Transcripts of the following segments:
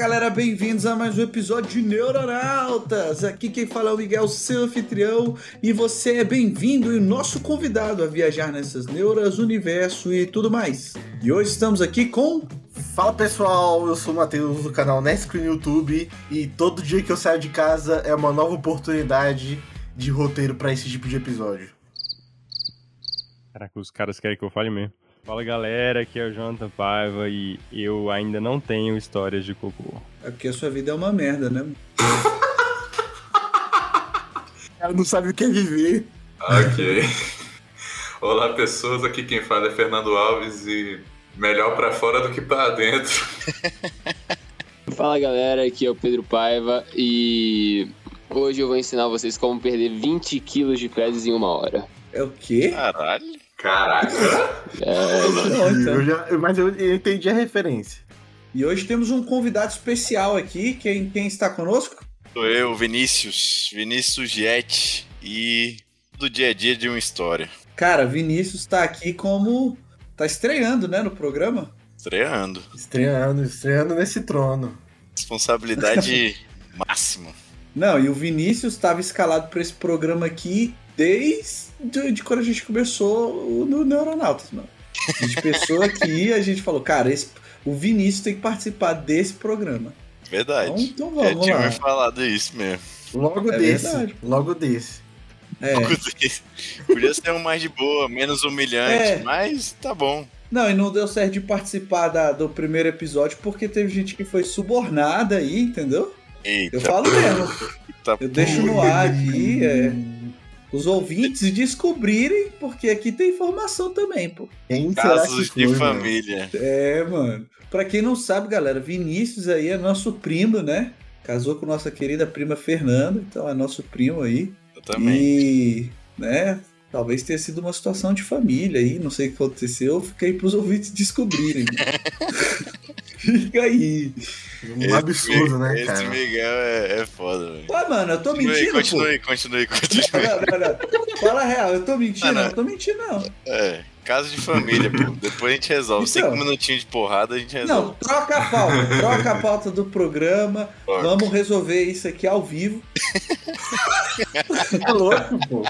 Galera, bem-vindos a mais um episódio de Neuronautas. Aqui quem fala é o Miguel, seu anfitrião, e você é bem-vindo e nosso convidado a viajar nessas neuras, universo e tudo mais. E hoje estamos aqui com. Fala pessoal, eu sou o Matheus do canal Nesco no YouTube e todo dia que eu saio de casa é uma nova oportunidade de roteiro para esse tipo de episódio. Caraca, os caras querem que eu fale mesmo. Fala galera, aqui é o Jonathan Paiva e eu ainda não tenho histórias de cocô. É porque a sua vida é uma merda, né? O cara não sabe o que é viver. Ok. Olá, pessoas. Aqui quem fala é Fernando Alves e melhor pra fora do que pra dentro. Fala galera, aqui é o Pedro Paiva e hoje eu vou ensinar vocês como perder 20 quilos de fezes em uma hora. É o quê? Caralho. Caraca. É, Não, então. Eu já- mas eu, eu entendi a referência. E hoje temos um convidado especial aqui. Quem, quem está conosco? Sou eu, Vinícius, Vinícius Jet e do dia a dia de uma história. Cara, Vinícius está aqui como. Tá estreando, né, no programa? Estreando. Estreando, estreando nesse trono. Responsabilidade máxima. Não, e o Vinícius estava escalado para esse programa aqui desde de quando a gente começou no Neuronautas, mano. A gente pensou aqui a gente falou, cara, esse, o Vinícius tem que participar desse programa. Então, Verdade. então Eu vamos tinha lá. me falado isso mesmo. Logo É desse. verdade. Logo desse. É. Podia ser um mais de boa, menos humilhante, É. mas tá bom. Não, e não deu certo de participar da- do primeiro episódio porque teve gente que foi subornada aí, entendeu? Eita, Eu falo mesmo. tá Eu deixo no ar aqui, é, os ouvintes descobrirem, porque aqui tem informação também, pô. Quem será casos que de foi, mano? família. É, mano. Pra quem não sabe, galera, Vinícius aí é nosso primo, né? Casou com nossa querida prima Fernanda, então é nosso primo aí. Eu também. E, né, talvez tenha sido uma situação de família aí, não sei o que aconteceu, aí pros ouvintes descobrirem. fica aí. Um absurdo, né, Esse cara? Miguel é, é foda, velho. Ué, mano, eu tô Continue, mentindo, continue, continue, pô. continue. Não, não, não. Fala a real, eu tô mentindo, Não, não, não. eu tô mentindo, não. É, caso de família, pô. Depois a gente resolve. Então. Cinco minutinhos de porrada a gente Não, resolve. troca a pauta, troca a pauta do programa, vamos resolver isso aqui ao vivo. É louco, pô.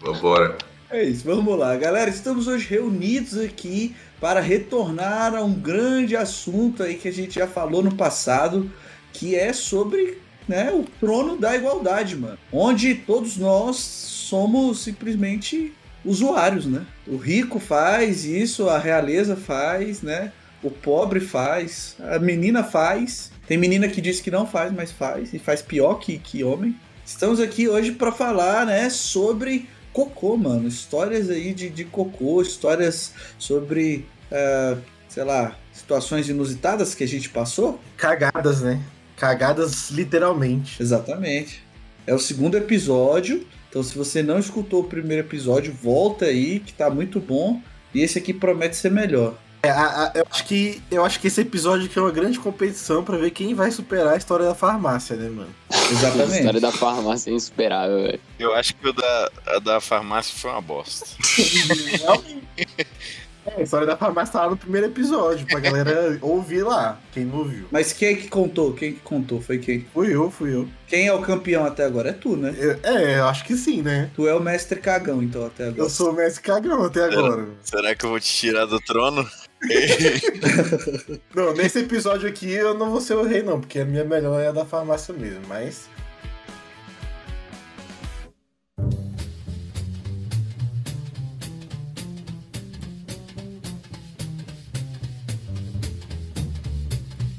Vambora. É isso, vamos lá. Galera, estamos hoje reunidos aqui para retornar a um grande assunto aí que a gente já falou no passado, que é sobre né, o trono da igualdade, mano. Onde todos nós somos simplesmente usuários, né? O rico faz isso, a realeza faz, né? O pobre faz, a menina faz. Tem menina que diz que não faz, mas faz, e faz pior que, que homem. Estamos aqui hoje para falar, né, sobre cocô, mano. Histórias aí de, de cocô, histórias sobre, ah, sei lá, situações inusitadas que a gente passou. Cagadas, né? Cagadas literalmente. Exatamente. É o segundo episódio. Então, se você não escutou o primeiro episódio, volta aí, que tá muito bom. E esse aqui promete ser melhor. É, a- a- eu, acho que, eu acho que esse episódio aqui é uma grande competição pra ver quem vai superar a história da farmácia, né, mano? a Exatamente. história da farmácia é insuperável, velho. Eu acho que o da, a da farmácia foi uma bosta. É, a história da farmácia tá lá no primeiro episódio, pra galera ouvir lá, quem não ouviu. Mas quem é que contou? Quem que contou? Foi quem? Fui eu, fui eu. Quem é o campeão até agora? É tu, né? Eu- É, eu acho que sim, né? Tu é o mestre cagão, então, até agora. Eu sou o Messi cagão até agora. Será que eu vou te tirar do trono? Não, nesse episódio aqui eu não vou ser o rei, não, porque a minha melhor é a da farmácia mesmo, mas.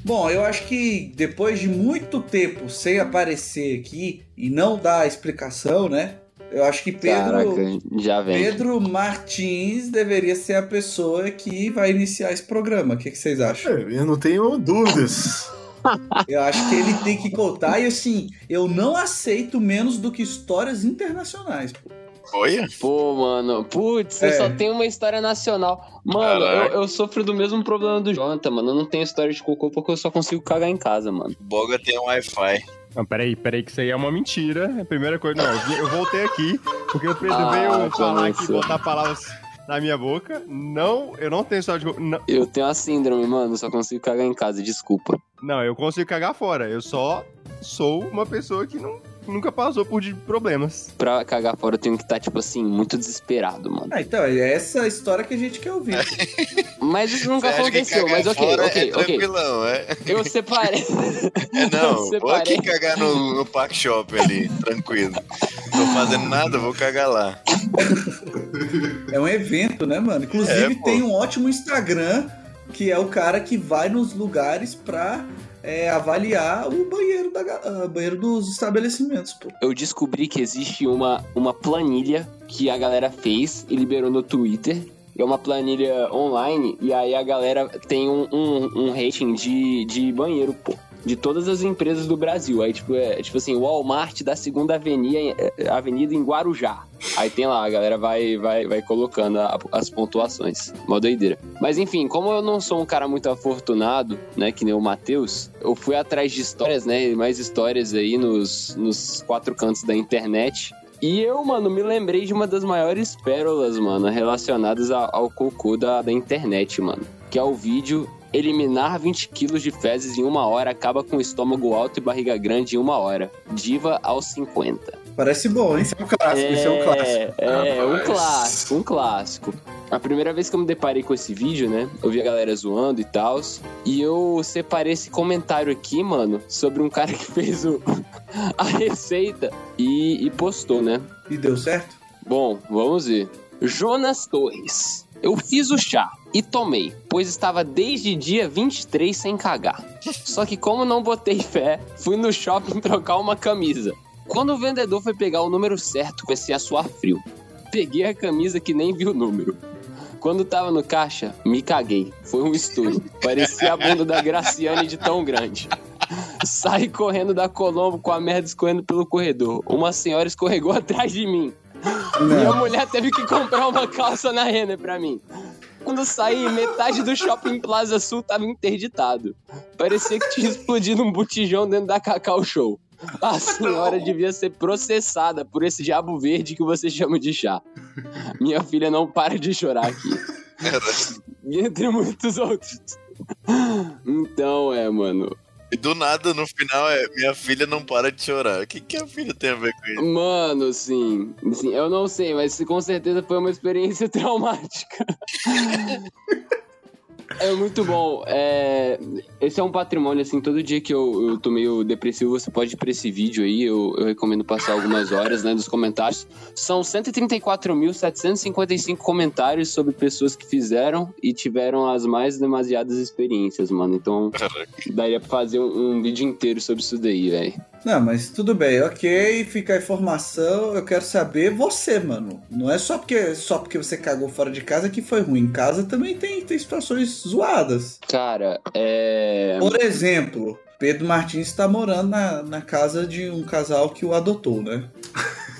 Bom, eu acho que depois de muito tempo sem aparecer aqui e não dar explicação, né? Eu acho que Pedro, Caraca, já vem. Pedro Martins deveria ser a pessoa que vai iniciar esse programa. O que, que vocês acham? é, Eu não tenho dúvidas. Eu acho que ele tem que contar e assim, eu não aceito menos do que histórias internacionais. Pô. Olha, Pô, mano, putz, eu É. só tenho uma história nacional. Mano, eu, eu sofro do mesmo problema do Jonathan, mano. Eu não tenho história de cocô porque eu só consigo cagar em casa, mano. Boga tem um Wi-Fi. Não, peraí, peraí, que isso aí é uma mentira. É a primeira coisa. Não, eu voltei aqui porque o Pedro Ah, veio falar aqui, botar palavras na minha boca. Não, eu não tenho história de. Não, Eu tenho a síndrome, mano, só consigo cagar em casa, desculpa. não, eu consigo cagar fora. Eu só sou uma pessoa que não, nunca passou por de- problemas. Pra cagar fora eu tenho que estar, tipo assim, muito desesperado, mano. Ah, então, é essa história que a gente quer ouvir. Mas isso nunca Você aconteceu, mas ok, ok, é ok. tranquilão, é? Eu separei. É não, Eu vou separei. aqui cagar no, no Park Shop ali, tranquilo. Tô fazendo nada, vou cagar lá. É um evento, né, mano? Inclusive É, tem um ótimo Instagram que é o cara que vai nos lugares pra é, avaliar o banheiro, da, ah, banheiro dos estabelecimentos, pô. eu descobri que existe uma, uma planilha que a galera fez e liberou no Twitter. É uma planilha online e aí a galera tem um, um, um rating de, de banheiro, pô. De todas as empresas do Brasil. Aí, tipo, é tipo assim, Walmart da segunda avenida, eh, avenida em Guarujá. Aí tem lá, a galera vai, vai, vai colocando a- as pontuações. Mó doideira. Mas enfim, como eu não sou um cara muito afortunado, né, que nem o Matheus, eu fui atrás de histórias, né, mais histórias aí nos, nos quatro cantos da internet. E eu, mano, me lembrei de uma das maiores pérolas, mano, relacionadas a- ao cocô da, da internet, mano. Que é o vídeo Eliminar 20 quilos de fezes em uma hora acaba com estômago alto e barriga grande em uma hora. Diva aos 50. Parece bom, hein? Esse é um clássico, esse é um clássico. É, um clássico, um clássico. A primeira vez que eu me deparei com esse vídeo, né? Eu vi a galera zoando e tal. E eu separei esse comentário aqui, mano, sobre um cara que fez o, a receita e, e postou, né? E deu certo? Bom, vamos ver. Jonas Torres. Eu fiz o chá e tomei, pois estava desde dia 23 sem cagar. Só que como não botei fé, fui no shopping trocar uma camisa. Quando o vendedor foi pegar o número certo, comecei a suar frio. Peguei a camisa que nem vi o número. Quando tava no caixa, me caguei. Foi um estouro. Parecia a bunda da Graciane de tão grande. Saí correndo da Colombo com a merda escorrendo pelo corredor. Uma senhora escorregou atrás de mim. Minha Não. mulher teve que comprar uma calça na Renner pra mim. Quando saí, metade do shopping Plaza Sul tava interditado. Parecia que tinha explodido um botijão dentro da Cacau Show. A senhora devia ser processada por esse diabo verde que você chama de chá. Minha filha não para de chorar aqui. E entre muitos outros. Então, é, mano. E do nada, no final, é minha filha não para de chorar. O que, que a filha tem a ver com isso? Mano, sim, sim, eu não sei, mas com certeza foi uma experiência traumática. É muito bom. É, esse é um patrimônio, assim, todo dia que eu, eu tô meio depressivo, você pode ir pra esse vídeo aí, eu, eu recomendo passar algumas horas, né, nos comentários. São 134.755 comentários sobre pessoas que fizeram e tiveram as mais demasiadas experiências, mano. Então, daria pra fazer um, um vídeo inteiro sobre isso daí, velho. Não, mas tudo bem, ok, fica a informação. Eu quero saber você, mano. Não é só porque, só porque você cagou fora de casa que foi ruim. Em casa também tem, tem situações zoadas. Cara, é. Por exemplo, Pedro Martins está morando na, na casa de um casal que o adotou, né?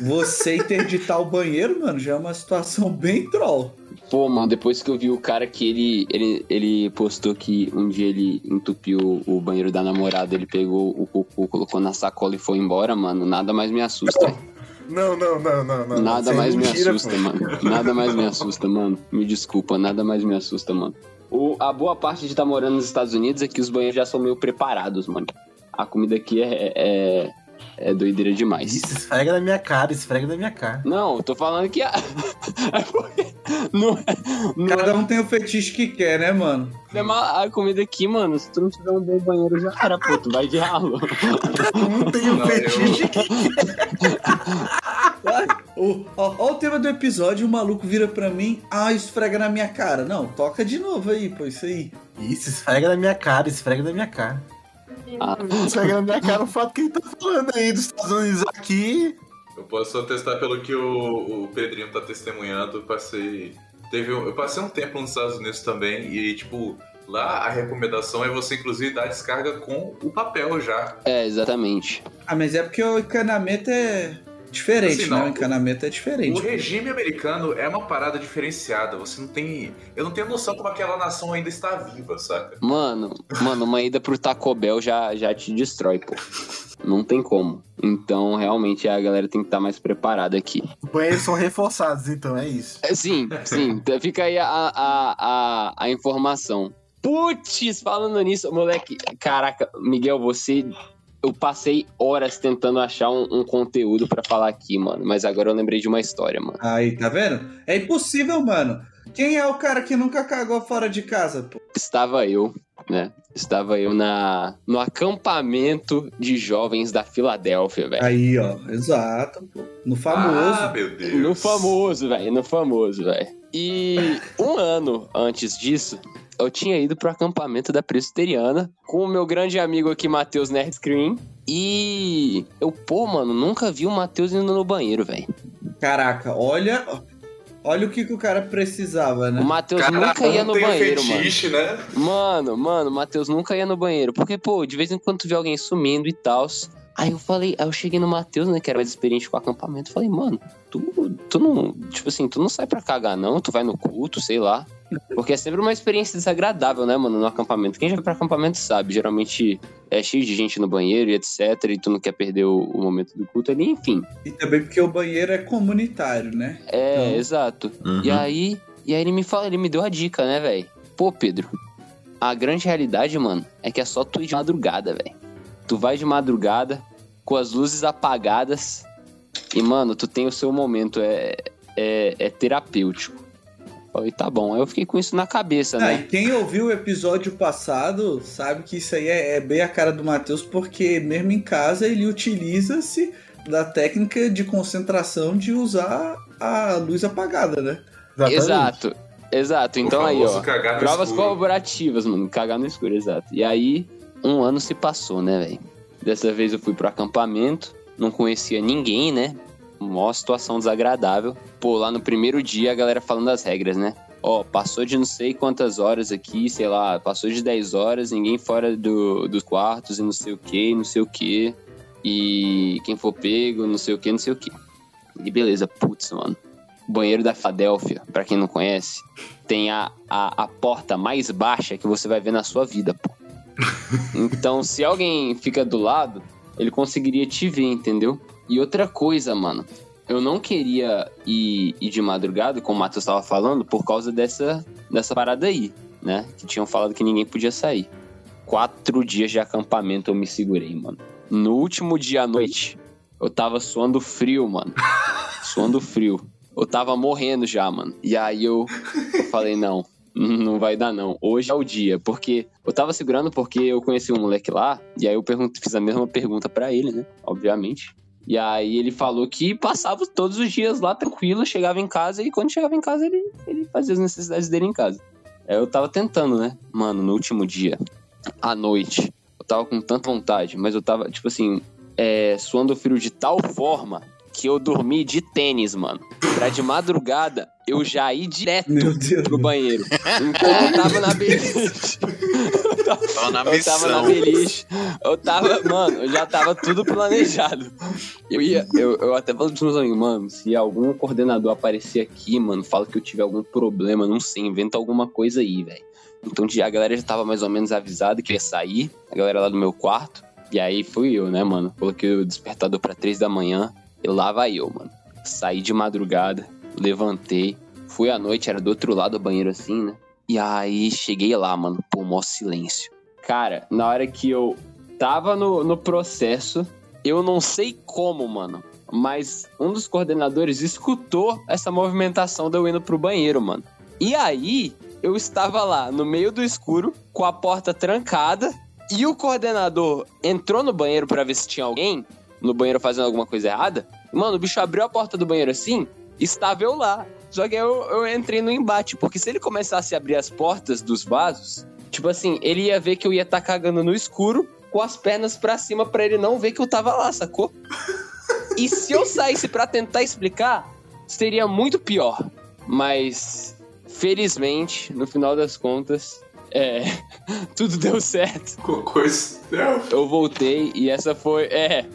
Você interditar o banheiro, mano, já é uma situação bem troll. Pô, mano, depois que eu vi o cara que ele, ele, ele postou que um dia ele entupiu o banheiro da namorada, ele pegou o cocô, colocou na sacola e foi embora, mano, nada mais me assusta. Não, não, não, não, não. Nada mais me assusta, mano. Nada mais me assusta, mano. Me desculpa, nada mais me assusta, mano. O, a boa parte de estar morando nos Estados Unidos é que os banheiros já são meio preparados, mano. A comida aqui é, é, é doideira demais. Isso, esfrega na minha cara, esfrega na minha cara. Não, eu tô falando que a... é não é, não é Cada um tem o fetiche que quer, né, mano? problema a comida aqui, mano. Se tu não tiver um bom banheiro, já era, pô. Tu vai de ralo. Não tem Não, fetiche. Ó, ó, ó o tema do episódio, o maluco vira pra mim, ah, esfrega na minha cara. Não, toca de novo aí, pô, isso aí. Isso, esfrega na minha cara, esfrega na minha cara. Ah. Esfrega na minha cara o fato que ele tá falando aí dos Estados Unidos aqui. Eu posso atestar pelo que o, o Pedrinho tá testemunhando. Eu passei. Teve, um- eu passei um tempo nos Estados Unidos também e, tipo, Lá a recomendação é você inclusive dar descarga com o papel já. É, exatamente. Ah, mas é porque o encanamento é diferente, Assim, né? não. O encanamento é diferente. O regime americano é uma parada diferenciada. Você não tem. Eu não tenho noção como aquela nação ainda está viva, saca? Mano, mano, uma ida pro Taco Bell já, já te destrói, pô. Não tem como. Então, realmente, a galera tem que estar mais preparada aqui. Banheiros são reforçados, então é isso. É, Sim, sim. Então Fica aí a, a, a, a informação. Putz, falando nisso, moleque. Caraca, Miguel, você. Eu passei horas tentando achar um, um conteúdo pra falar aqui, mano. Mas agora eu lembrei de uma história, mano. Aí, tá vendo? É impossível, mano. Quem é o cara que nunca cagou fora de casa, pô? Estava eu, né? Estava eu na, no acampamento de jovens da Filadélfia, velho. Aí, ó. Exato, pô. No famoso. Ah, meu Deus. No famoso, velho. No famoso, velho. E um ano antes disso, eu tinha ido pro acampamento da Presbiteriana com o meu grande amigo aqui, Matheus Nerd Screen. E eu, pô, mano, nunca vi o Matheus indo no banheiro, velho. Caraca, olha. Olha o que, que o cara precisava, O né? Matheus Cada nunca ia no banheiro, mano. fetiche, né? Mano, mano, o Matheus nunca ia no banheiro. Porque, pô, de vez em quando tu vê alguém sumindo e tal. Aí eu falei, aí eu cheguei no Matheus, né, que era mais experiente com o acampamento. Falei, mano, tu, tu não. Tipo assim, tu não sai pra cagar, não, tu vai no culto, sei lá. Porque é sempre uma experiência desagradável, né, mano, no acampamento. Quem já foi pra acampamento sabe, geralmente é cheio de gente no banheiro e etc. E tu não quer perder o, o momento do culto ali, enfim. E também porque o banheiro é comunitário, né? É, Então. exato. Uhum. E aí, e aí ele me fala, ele me deu a dica, né, velho? Pô, Pedro, a grande realidade, mano, é que é só tu ir de madrugada, velho. Tu vai de madrugada, com as luzes apagadas, e, mano, tu tem o seu momento, é, é, é terapêutico. Falei, tá bom. Aí eu fiquei com isso na cabeça, Ah, e né? quem ouviu o episódio passado sabe que isso aí é, é bem a cara do Matheus, porque mesmo em casa ele utiliza-se da técnica de concentração de usar a luz apagada, né? Exatamente. Exato, exato. Então aí, ó. Provas escuro. colaborativas, mano. Cagar no escuro, exato. E aí, um ano se passou, né, velho? Dessa vez eu fui pro acampamento, não conhecia ninguém, né? Mó situação desagradável. Pô, lá no primeiro dia a galera falando as regras, né? Ó, passou de não sei quantas horas aqui, sei lá, passou de 10 horas, ninguém fora do, dos quartos e não sei o que, não sei o que. E quem for pego, não sei o que, não sei o que. E beleza, putz, mano. Banheiro da Filadélfia, pra quem não conhece, tem a, a, a porta mais baixa que você vai ver na sua vida, pô. Então, se alguém fica do lado, ele conseguiria te ver, entendeu? E outra coisa, mano, eu não queria ir, ir de madrugada, como o Matheus tava falando, por causa dessa, dessa parada aí, né? Que tinham falado que ninguém podia sair. Quatro dias de acampamento eu me segurei, mano. No último dia à noite, eu tava suando frio, mano. suando frio. Eu tava morrendo já, mano. E aí eu, eu falei, não, não vai dar não. Hoje é o dia, porque eu tava segurando porque eu conheci um moleque lá, e aí eu pergunto, fiz a mesma pergunta pra ele, né? Obviamente. E aí ele falou que passava todos os dias lá tranquilo, chegava em casa e quando chegava em casa ele, ele fazia as necessidades dele em casa. Aí eu tava tentando, né? Mano, no último dia, à noite, eu tava com tanta vontade, mas eu tava, tipo assim, é, suando frio de tal forma que eu dormi de tênis, mano. Pra de madrugada eu já ir direto Meu Deus. pro banheiro. Então eu tava na beliche. Tava na Eu tava na beliche. Eu tava, mano, eu já tava tudo planejado. Eu ia, eu, eu até falei pros meus amigos, mano, se algum coordenador aparecer aqui, mano, fala que eu tive algum problema, não sei, inventa alguma coisa aí, velho. Então a galera já tava mais ou menos avisada que ia sair, a galera lá do meu quarto. E aí fui eu, né, mano? Coloquei o despertador pra três da manhã e lá vai eu, mano. Saí de madrugada, levantei, fui à noite, era do outro lado do banheiro assim, né? E aí cheguei lá, mano, pô, mó silêncio. Cara, na hora que eu tava no, no processo, eu não sei como, mano, mas um dos coordenadores escutou essa movimentação de eu indo pro banheiro, mano. E aí, eu estava lá no meio do escuro, com a porta trancada, e o coordenador entrou no banheiro pra ver se tinha alguém no banheiro fazendo alguma coisa errada. Mano, o bicho abriu a porta do banheiro assim, estava eu lá. Só que eu, eu entrei no embate, porque se ele começasse a abrir as portas dos vasos, tipo assim, ele ia ver que eu ia estar cagando no escuro, com as pernas pra cima pra ele não ver que eu tava lá, sacou? E se eu saísse pra tentar explicar, seria muito pior. Mas, felizmente, no final das contas, É, tudo deu certo. Cocô stealth. Eu voltei e essa foi. É.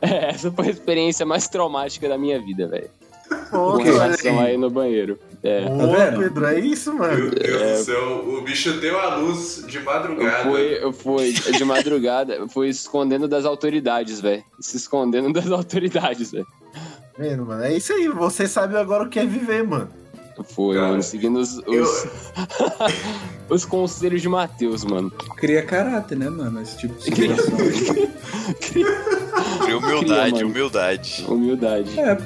é, essa foi a experiência mais traumática da minha vida, velho. Com relação aí. no banheiro. É. Pô, vendo? Pedro, é isso, mano. Meu Deus É. do céu, o bicho deu a luz de Eu madrugada. fui, eu fui de madrugada, eu fui escondendo das autoridades, velho. Se escondendo das autoridades, velho. Vendo, mano? É isso aí. Você sabe agora o que é viver, mano. Foi, Cara, mano, seguindo os, Eu- os, os conselhos de Matheus, mano. Cria caráter, né, mano? Esse tipo de situação. Aí. Cria humildade, humildade. Humildade. é.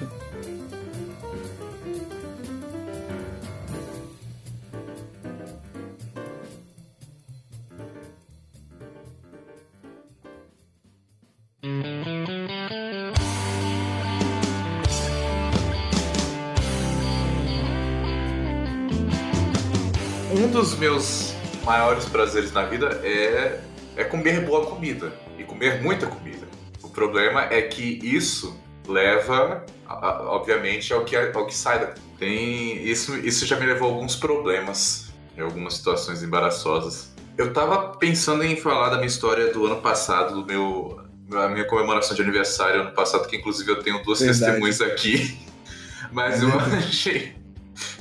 Um dos meus maiores prazeres na vida é, é comer boa comida. E comer muita comida. O problema é que isso leva, obviamente, ao que, ao que sai da. Tem. Isso, isso já me levou a alguns problemas. Em algumas situações embaraçosas. Eu tava pensando em falar da minha história do ano passado, do meu. A minha comemoração de aniversário ano passado, que inclusive eu tenho duas Verdade. testemunhas aqui. Mas eu arranjei.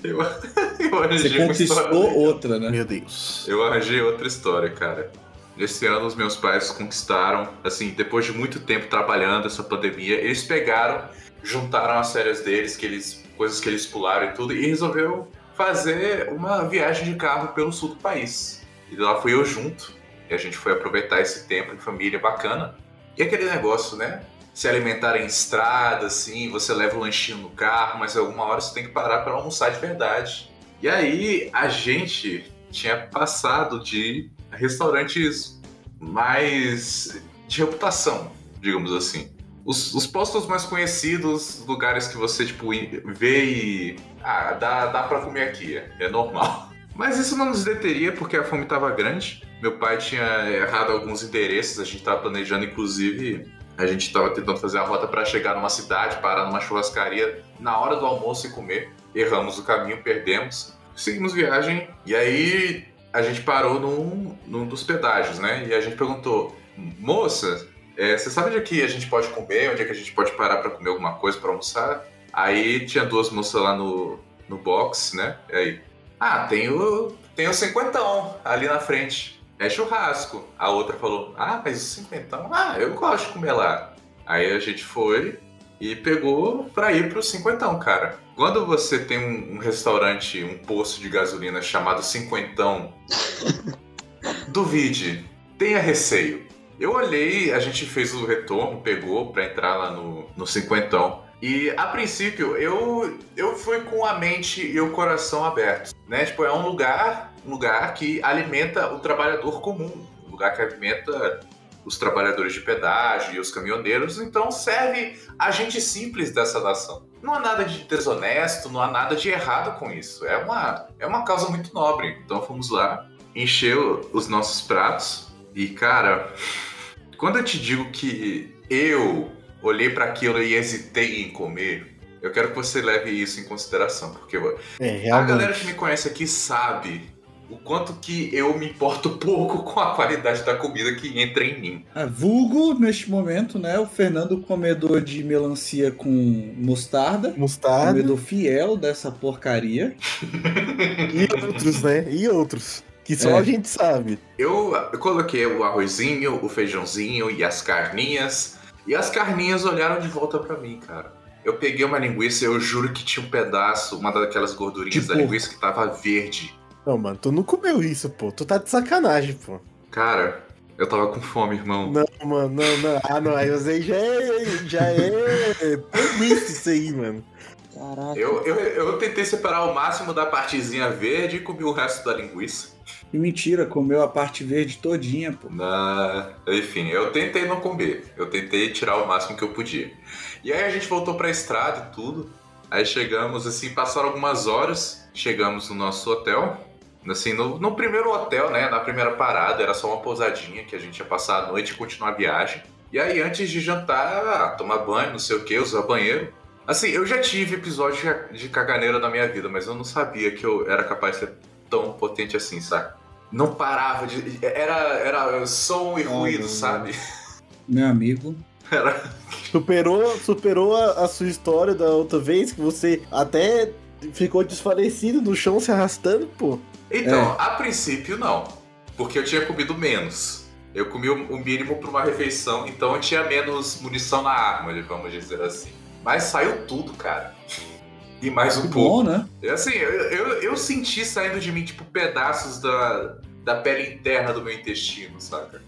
Eu, eu arranjei Você uma história conquistou outra, né? Meu Deus. eu arranjei outra história, cara. Esse ano os meus pais conquistaram, assim, depois de muito tempo trabalhando essa pandemia, eles pegaram, juntaram as férias deles, que eles, coisas que eles pularam e tudo, e resolveram fazer uma viagem de carro pelo sul do país. E lá fui eu junto, e a gente foi aproveitar esse tempo em família bacana. E aquele negócio, né? Se alimentar em estrada, assim, você leva o lanchinho no carro, mas alguma hora você tem que parar para almoçar de verdade. E aí a gente tinha passado de restaurantes mais de reputação, digamos assim. Os, os postos mais conhecidos, lugares que você, tipo, vê e. Ah, dá, dá pra comer aqui, é, é normal. Mas isso não nos deteria porque a fome tava grande. Meu pai tinha errado alguns endereços, a gente tava planejando, inclusive, a gente tava tentando fazer a rota para chegar numa cidade, parar numa churrascaria na hora do almoço e comer. Erramos o caminho, perdemos. Seguimos viagem e aí a gente parou num, num dos pedágios, né? E a gente perguntou, moça, é, você sabe onde é que a gente pode comer? Onde é que a gente pode parar para comer alguma coisa, para almoçar? Aí tinha duas moças lá no, no box, né? E aí, ah, tem o, tem o cinquentão ali na frente. É churrasco. A outra falou, ah, mas o cinquentão? Ah, eu gosto de comer lá. Aí a gente foi e pegou pra ir pro cinquentão, cara. Quando você tem um, um restaurante, um posto de gasolina chamado cinquentão, duvide, tenha receio. Eu olhei, a gente fez o retorno, pegou pra entrar lá no, no cinquentão. E a princípio eu, eu fui com a mente e o coração abertos, né? Tipo, é um lugar, um lugar que alimenta o trabalhador comum, um lugar que alimenta os trabalhadores de pedágio e os caminhoneiros, então serve a gente simples dessa nação. Não há nada de desonesto, não há nada de errado com isso. É uma, é uma causa muito nobre. Então fomos lá, encheu os nossos pratos e, cara, quando eu te digo que eu olhei para aquilo e hesitei em comer, eu quero que você leve isso em consideração, porque É, a galera que me conhece aqui sabe o quanto que eu me importo pouco com a qualidade da comida que entra em mim. Ah, vulgo, neste momento, né? O Fernando comedor de melancia com mostarda. Mostarda Comedor fiel dessa porcaria. e outros, né? E outros. Que só É. a gente sabe. Eu, eu coloquei o arrozinho, o feijãozinho e as carninhas. E as carninhas olharam de volta pra mim, cara. Eu peguei uma linguiça e eu juro que tinha um pedaço, uma daquelas gordurinhas De da linguiça que tava verde. Não, mano, tu não comeu isso, pô. Tu tá de sacanagem, pô. Cara, eu tava com fome, irmão. Não, mano, não, não. Ah, não. Aí você já é. Já é. Premissa isso aí, mano. Caraca. Eu, eu, eu tentei separar o máximo da partezinha verde e comi o resto da linguiça. E mentira, comeu a parte verde todinha, pô. Na... Enfim, eu tentei não comer. Eu tentei tirar o máximo que eu podia. E aí a gente voltou pra estrada e tudo. Aí chegamos, assim, passaram algumas horas. Chegamos no nosso hotel. Assim, no, no primeiro hotel, né? Na primeira parada, era só uma pousadinha que a gente ia passar a noite e continuar a viagem. E aí, antes de jantar, ah, tomar banho, não sei o que, usar banheiro. Assim, eu já tive episódio de- caganeira na minha vida, mas eu não sabia que eu era capaz de ser tão potente assim, saca? não parava de. Era, era som e ruído, sabe? Meu amigo. Era. Superou, superou a, a sua história da outra vez, que você até ficou desfalecido no chão se arrastando, pô. Então, É. a princípio não. Porque eu tinha comido menos. Eu comi o mínimo para uma refeição, então eu tinha menos munição na arma, vamos dizer assim. Mas saiu tudo, cara. E mais um Que pouco. bom, né? É Assim, eu, eu, eu senti saindo de mim, tipo, pedaços da, da pele interna do meu intestino, saca?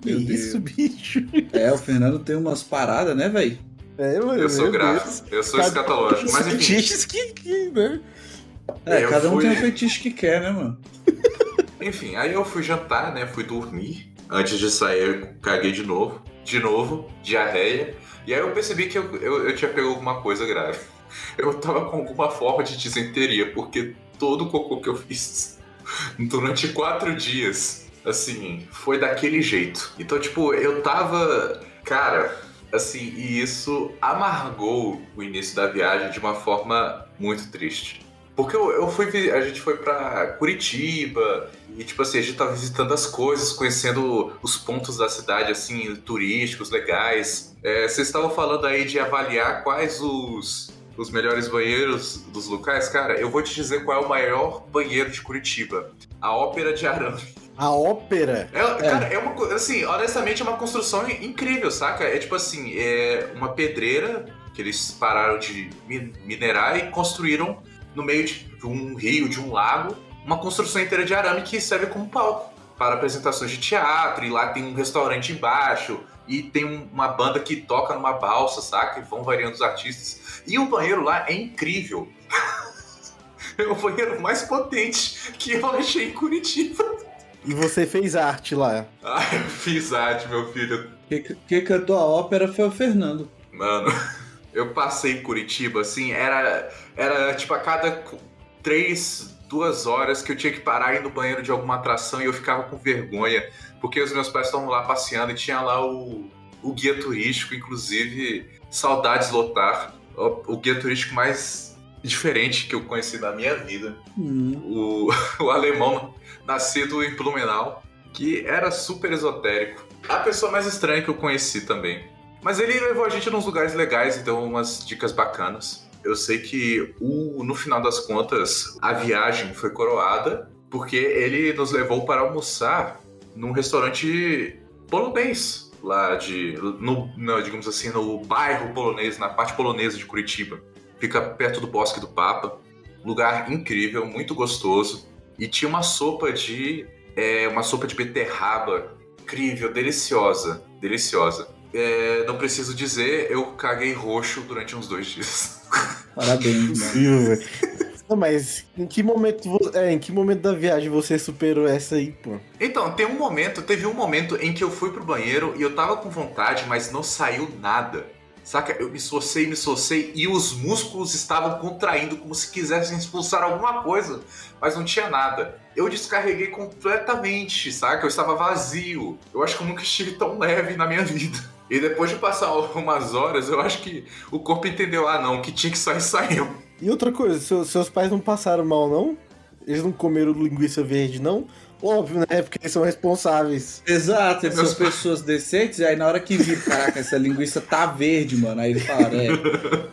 Que Meu isso, bicho. É, o Fernando tem umas paradas, né, velho? É, mano, Eu sou gráfico, Deus. eu sou escatológico. Mas enfim, que, que, né? É, cada um fui- tem o fetiche que quer, né, mano? enfim, aí eu fui jantar, né? Fui dormir. Antes de sair, eu caguei de novo. De novo, diarreia. E aí eu percebi que eu, eu, eu tinha pego alguma coisa grave. Eu tava com alguma forma de disenteria, porque todo o cocô que eu fiz durante quatro dias, assim, foi daquele jeito. Então, tipo, eu tava. Cara, assim, e isso amargou o início da viagem de uma forma muito triste. Porque eu, eu fui. A gente foi pra Curitiba e, tipo assim, a gente tava visitando as coisas, conhecendo os pontos da cidade, assim, turísticos, legais. É, vocês estavam falando aí de avaliar quais os, os melhores banheiros dos locais. Cara, eu vou te dizer qual é o maior banheiro de Curitiba. A Ópera de Arame. A ópera. É, Cara, é uma coisa, assim, honestamente é uma construção in- incrível, saca? É tipo assim, é uma pedreira que eles pararam de mi- minerar e construíram no meio de um rio, de um lago, uma construção inteira de arame que serve como palco para apresentações de teatro, e lá tem um restaurante embaixo, e tem um- uma banda que toca numa balsa, saca? E vão variando os artistas. E o banheiro lá é incrível. é o banheiro mais potente que eu achei em Curitiba. E você fez arte lá. Ai, eu fiz arte, meu filho. Quem que cantou a ópera foi o Fernando. Mano, eu passei em Curitiba, assim, era, era tipo a cada três, duas horas que eu tinha que parar e ir no banheiro de alguma atração e eu ficava com vergonha, porque os meus pais estavam lá passeando e tinha lá o, o guia turístico, inclusive, saudades lotar, o, o guia turístico mais diferente que eu conheci na minha vida Hum, o, o alemão nascido em Blumenau, que era super esotérico. A pessoa mais estranha que eu conheci também. Mas ele levou a gente nos lugares legais e deu umas dicas bacanas. Eu sei que o, no final das contas a viagem foi coroada porque ele nos levou para almoçar num restaurante polonês lá de no, no, digamos assim no bairro polonês na parte polonesa de Curitiba fica perto do Bosque do Papa lugar incrível, muito gostoso. E tinha uma sopa de. é, uma sopa de beterraba incrível, deliciosa. Deliciosa. É, não preciso dizer, eu caguei roxo durante uns dois dias. parabéns, mano. Viu, velho? Não, mas em que momento é, em que momento da viagem você superou essa aí, pô? Então, tem um momento, teve um momento em que eu fui pro banheiro e eu tava com vontade, mas não saiu nada. Saca? Eu me socei, me socei e os músculos estavam contraindo como se quisessem expulsar alguma coisa, mas não tinha nada. Eu descarreguei completamente, saca? Eu estava vazio. Eu acho que eu nunca estive tão leve na minha vida. E depois de passar umas horas, eu acho que o corpo entendeu, ah não, que tinha que sair, saiu. E outra coisa, seu- seus pais não passaram mal, não? Eles não comeram linguiça verde, não? Óbvio, né? Porque eles são responsáveis. Exato, eles Meus são pessoas decentes, e aí na hora que viram, caraca, essa linguiça tá verde, mano. Aí eles falaram, é,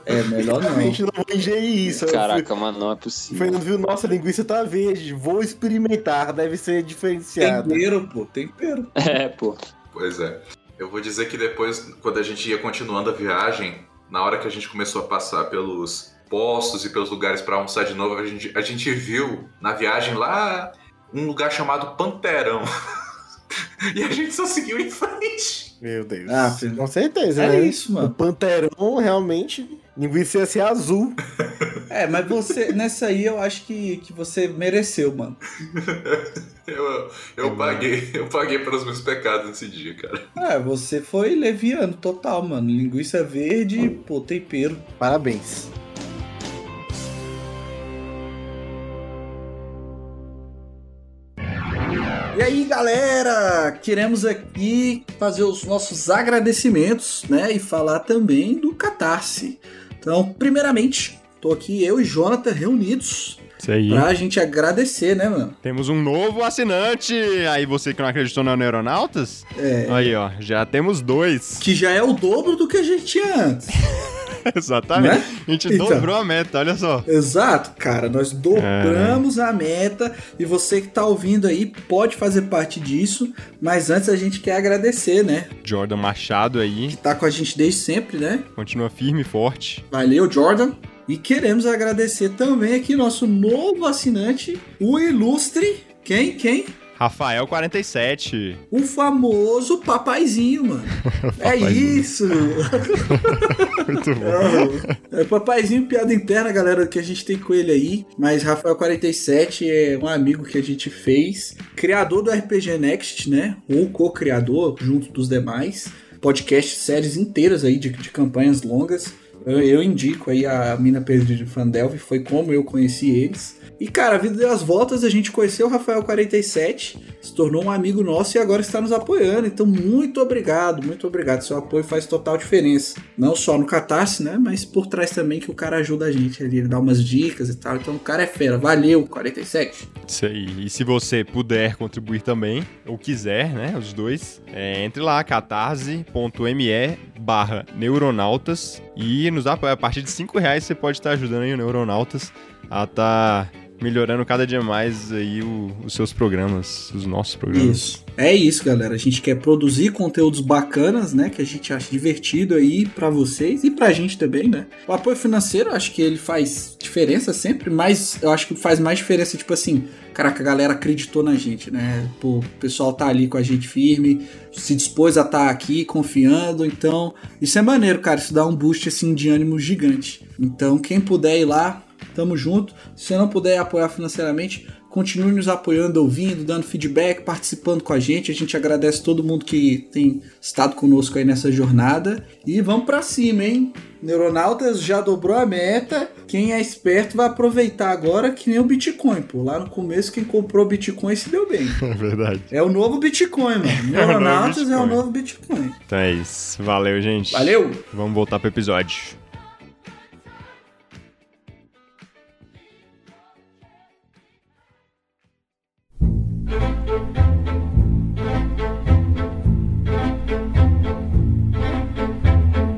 é melhor não. Realmente não vou ingerir isso. Eu fui- Caraca, mano, não é possível. Fernando viu, nossa, a linguiça tá verde. Vou experimentar, deve ser diferenciada. Tempero, pô, tempero. É, pô. Pois é. Eu vou dizer que depois, quando a gente ia continuando a viagem, na hora que a gente começou a passar pelos postos e pelos lugares para almoçar de novo, a gente, a gente viu na viagem lá um lugar chamado Panterão. e a gente só seguiu em frente. Meu Deus. Ah, filho. Com certeza, É né? isso, O mano. panterão, realmente, linguiça ia ser azul. É, mas você, nessa aí eu acho que, que você mereceu, mano. Eu, eu paguei, eu paguei pelos meus pecados nesse dia, cara. É, você foi leviano total, mano. Linguiça verde, pô, tempero. Parabéns. E aí, galera, queremos aqui fazer os nossos agradecimentos, né, e falar também do Catarse. Então, primeiramente, tô aqui eu e Jonathan reunidos Isso aí. Pra gente agradecer, né, mano? Temos um novo assinante. Aí você que não acreditou na Neuronautas? É. Aí, ó, já temos dois. Que já é o dobro do que a gente tinha antes. Exatamente. Né? A gente Então. dobrou a meta, olha só. Exato, cara. Nós dobramos a meta e você que tá ouvindo aí pode fazer parte disso. Mas antes a gente quer agradecer, né? Jordan Machado aí, Que tá com a gente desde sempre, né? continua firme e forte. Valeu, Jordan. E queremos agradecer também aqui nosso novo assinante, o ilustre. Quem? Quem? Rafael 47. O famoso papaizinho, mano. é Papaizinho. isso. Muito bom. É, é papaizinho, piada interna, galera, que a gente tem com ele aí. Mas Rafael 47 é um amigo que a gente fez. Criador do RPG Next, né? Ou co-criador, junto dos demais. Podcast, séries inteiras aí de, de campanhas longas. Eu, eu indico aí a Mina Pedro de Fandelve, foi como eu conheci eles. E cara, a vida deu as voltas, a gente conheceu o Rafael 47, se tornou um amigo nosso e agora está nos apoiando. Então, muito obrigado, muito obrigado. Seu apoio faz total diferença. Não só no Catarse, né? Mas por trás também que o cara ajuda a gente ali, ele dá umas dicas e tal. Então, o cara é fera. Valeu, 47. Isso aí. E se você puder contribuir também, ou quiser, né? Os dois, é, entre lá, catarse.me barra neuronautas e nos apoia. A partir de 5 reais você pode estar ajudando aí o Neuronautas a estar melhorando cada dia mais aí o- os seus programas, os nossos programas. Isso. É isso, galera. A gente quer produzir conteúdos bacanas, né? Que a gente acha divertido aí pra vocês e pra gente também, né? O apoio financeiro, acho que ele faz diferença sempre, mas eu acho que faz mais diferença, tipo assim, caraca, a galera acreditou na gente, né? Pô, o pessoal tá ali com a gente firme, se dispôs a estar aqui, confiando. Então, isso é maneiro, cara. Isso dá um boost, assim, de ânimo gigante. Então, quem puder ir lá, tamo junto. Se você não puder apoiar financeiramente, continue nos apoiando, ouvindo, dando feedback, participando com a gente. A gente agradece todo mundo que tem estado conosco aí nessa jornada. E vamos pra cima, hein? Neuronautas já dobrou a meta. Quem é esperto vai aproveitar agora que nem o Bitcoin, pô. Lá no começo, quem comprou Bitcoin se deu bem. É verdade. É o novo Bitcoin, mano. Neuronautas é o novo Bitcoin. Então é isso. Valeu, gente. Valeu! Vamos voltar pro episódio.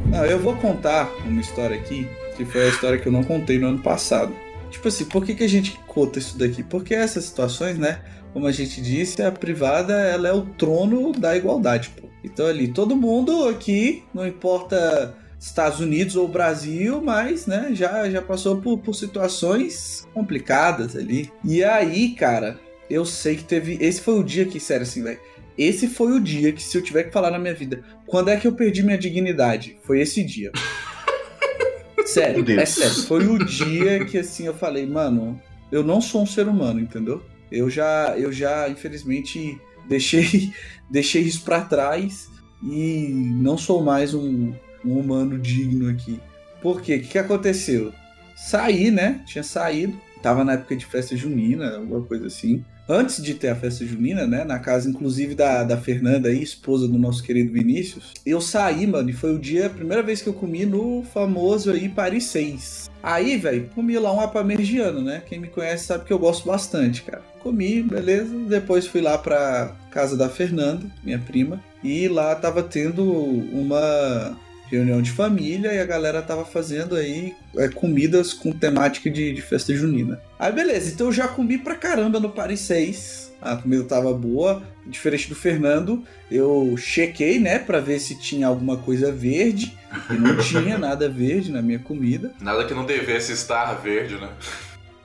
Não, eu vou contar uma história aqui, que foi a história que eu não contei no ano passado. Tipo assim, por que, que a gente conta isso daqui? Porque essas situações, né? Como a gente disse, a privada ela é o trono da igualdade, pô. Então ali, todo mundo aqui, não importa Estados Unidos ou Brasil, mas, né, já, já passou por, por situações complicadas ali. E aí, cara, eu sei que teve. Esse foi o dia que, sério, assim, velho. Esse foi o dia que, se eu tiver que falar na minha vida, quando é que eu perdi minha dignidade? Foi esse dia. Sério, é sério. Foi o dia que, assim, eu falei, mano, eu não sou um ser humano, entendeu? Eu já, eu já, infelizmente, deixei, deixei isso pra trás e não sou mais um, um humano digno aqui. Por quê? O que, que aconteceu? Saí, né? Tinha saído. Tava na época de festa junina, alguma coisa assim. Antes de ter a festa junina, né? Na casa, inclusive, da, da Fernanda aí, esposa do nosso querido Vinícius. Eu saí, mano, e foi o dia, a primeira vez que eu comi no famoso aí Paris 6. Aí, velho, comi lá um apamergiano, né? Quem me conhece sabe que eu gosto bastante, cara. Comi, beleza. Depois fui lá pra casa da Fernanda, minha prima. E lá tava tendo uma reunião de família e a galera tava fazendo aí é, comidas com temática de, de festa junina. Aí beleza, então eu já comi pra caramba no Paris 6. A comida tava boa, diferente do Fernando. Eu chequei, né, pra ver se tinha alguma coisa verde. E não tinha nada verde na minha comida. Nada que não devesse estar verde, né?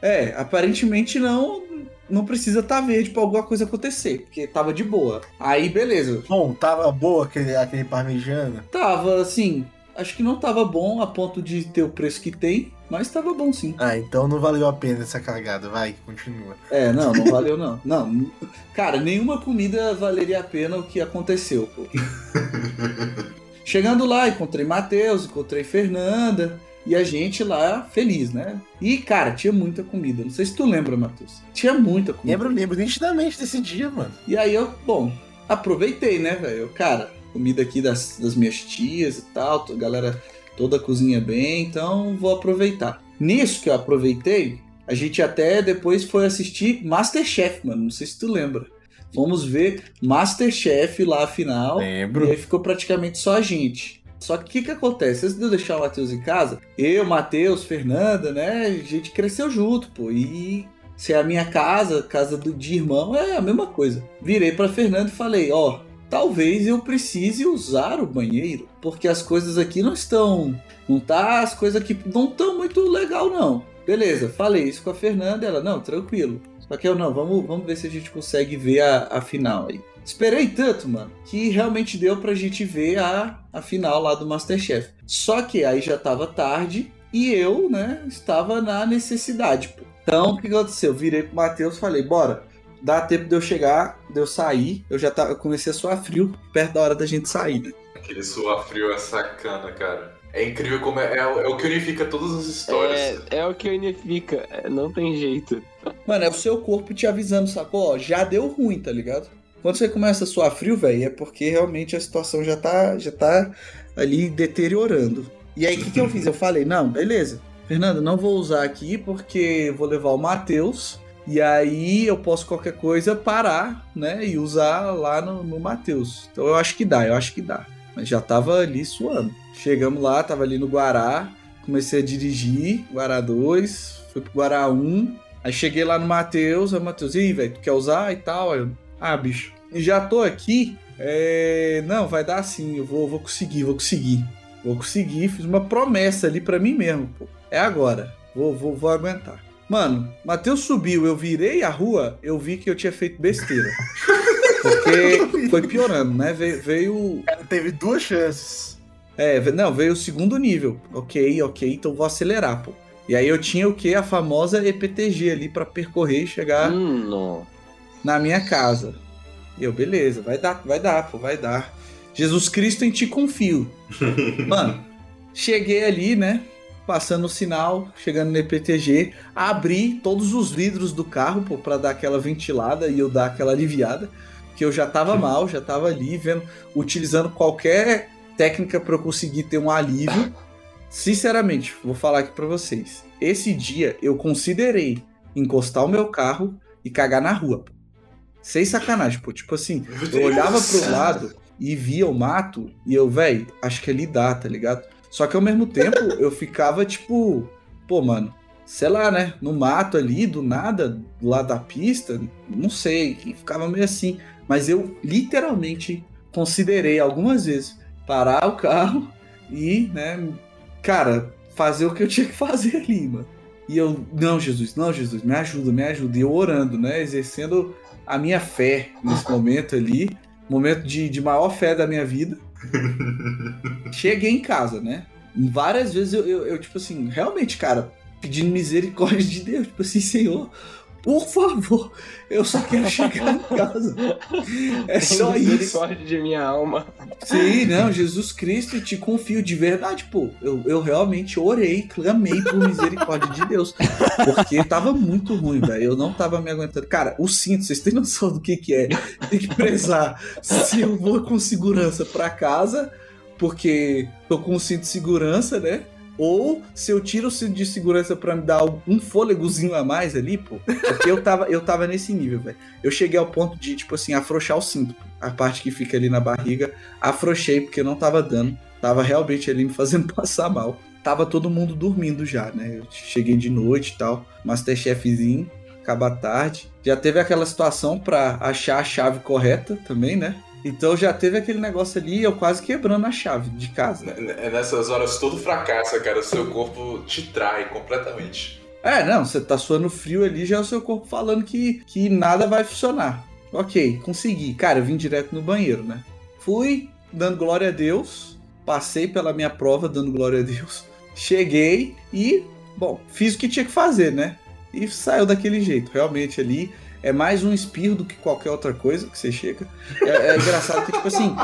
É, aparentemente não. Não precisa estar verde pra alguma coisa acontecer, porque tava de boa. Aí beleza, Bom, tava boa aquele, aquele parmegiana. Tava, assim, acho que não tava bom a ponto de ter o preço que tem, mas tava bom sim. Ah, então não valeu a pena essa cagada. Vai, continua. É, não, não valeu não. Não, cara, nenhuma comida valeria a pena o que aconteceu, pô. Chegando lá, encontrei Matheus, encontrei Fernanda, e a gente lá feliz, né? E, cara, tinha muita comida. Não sei se tu lembra, Matheus. Tinha muita comida. Lembro, lembro nitidamente desse dia, mano. E aí eu, bom, aproveitei, né, velho? Cara, comida aqui das, das minhas tias e tal, a galera toda cozinha bem, então vou aproveitar. Nisso que eu aproveitei, A gente até depois foi assistir Masterchef, mano. Não sei se tu lembra. Fomos ver Masterchef lá afinal. Lembro. E aí ficou praticamente só a gente. Só que o que, que acontece? Antes de eu deixar o Matheus em casa, eu, Matheus, Fernanda, né? A gente cresceu junto, pô. E se é a minha casa, casa do, de irmão, é a mesma coisa. Virei pra Fernanda e falei: ó, talvez eu precise usar o banheiro, porque as coisas aqui não estão. Não tá. As coisas aqui não estão muito legal, não. Beleza, falei isso com a Fernanda, ela, não, tranquilo. Só que eu não, vamos, vamos ver se a gente consegue ver a, a final aí. Esperei tanto, mano, que realmente deu pra gente ver a, a final lá do Masterchef. Só que aí já tava tarde e eu, né, estava na necessidade, pô. Então, o que aconteceu? Eu virei pro Matheus e falei, bora, dá tempo de eu chegar, de eu sair. Eu já tava, eu comecei a suar frio perto da hora da gente sair, né? Aquele suar frio é sacana, cara. É incrível como é, é, o- é o que unifica todas as histórias. É, é o que unifica, é, não tem jeito. Mano, é o seu corpo te avisando, sacou? Ó, já deu ruim, tá ligado? Quando você começa a suar frio, velho, é porque realmente a situação já tá, já tá ali deteriorando. E aí, o que, que eu fiz? Eu falei, não, beleza. Fernando, não vou usar aqui porque vou levar o Matheus. E aí eu posso qualquer coisa parar, né? E usar lá no, no Matheus. Então eu acho que dá, eu acho que dá. Mas já tava ali suando. Chegamos lá, tava ali no Guará. Comecei a dirigir, Guará 2, fui pro Guará 1. Aí cheguei lá no Matheus, aí o Matheus, e aí, velho, tu quer usar e tal? Aí eu, ah, bicho, já tô aqui. É... Não, vai dar sim, eu vou, vou conseguir, vou conseguir. Vou conseguir, fiz uma promessa ali pra mim mesmo, pô. É agora, vou, vou, vou aguentar. Mano, Matheus subiu, eu virei a rua, eu vi que eu tinha feito besteira. Porque foi piorando, né? Veio, veio O cara teve duas chances. é, não, veio o segundo nível. Ok, ok, então vou acelerar, pô. E aí eu tinha o que? A famosa EPTG ali pra percorrer e chegar Hum, não. Na minha casa. E eu, beleza, vai dar, vai dar, pô, vai dar. Jesus Cristo em ti confio. Mano, cheguei ali, né? Passando o sinal, chegando no EPTG, abri todos os vidros do carro, pô, pra dar aquela ventilada e eu dar aquela aliviada. Que eu já tava mal, já tava ali, vendo, utilizando qualquer técnica pra eu conseguir ter um alívio. Sinceramente, vou falar aqui pra vocês. Esse dia eu considerei encostar o meu carro e cagar na rua. pô. Sem sacanagem, pô. Tipo assim, eu olhava pro lado e via o mato e eu, velho, acho que ali dá, tá ligado? Só que ao mesmo tempo eu ficava tipo, pô, mano, sei lá, né? No mato ali, do nada, do lado da pista, não sei, e ficava meio assim. Mas eu literalmente considerei algumas vezes parar o carro e, né, cara, fazer o que eu tinha que fazer ali, mano. E eu, não, Jesus, não, Jesus, me ajuda, me ajuda. E eu orando, né? Exercendo a minha fé nesse momento ali. Momento de, de maior fé da minha vida. Cheguei em casa, né? Várias vezes eu, eu, eu, tipo assim, realmente, cara, pedindo misericórdia de Deus. Tipo assim, Senhor, por favor, eu só quero chegar em casa. É só isso. Misericórdia de minha alma. Sim, não, Jesus Cristo, te confio de verdade, pô. Eu, eu realmente orei, clamei por misericórdia de Deus. Porque tava muito ruim, velho. Eu não tava me aguentando. Cara, o cinto, vocês têm noção do que que é? Tem que prezar se eu vou com segurança pra casa, porque tô com o cinto de segurança, né? Ou se eu tiro o cinto de segurança pra me dar um fôlegozinho a mais ali, pô. Porque eu tava, eu tava nesse nível, velho. Eu cheguei ao ponto de, tipo assim, afrouxar o cinto. A parte que fica ali na barriga. Afrouxei porque não tava dando. Tava realmente ali me fazendo passar mal. Tava todo mundo dormindo já, né? Eu cheguei de noite e tal. Masterchefzinho. Acaba tarde. Já teve aquela situação pra achar a chave correta também, né? Então já teve aquele negócio ali, eu quase quebrando a chave de casa. É nessas horas todo fracassa, cara. O seu corpo te trai completamente. É, não, você tá suando frio ali, já é o seu corpo falando que, que nada vai funcionar. Ok, consegui. Cara, eu vim direto no banheiro, né? Fui dando glória a Deus, passei pela minha prova dando glória a Deus, cheguei e, bom, fiz o que tinha que fazer, né? E saiu daquele jeito. Realmente ali é mais um espirro do que qualquer outra coisa que você chega. É, é engraçado que, tipo assim,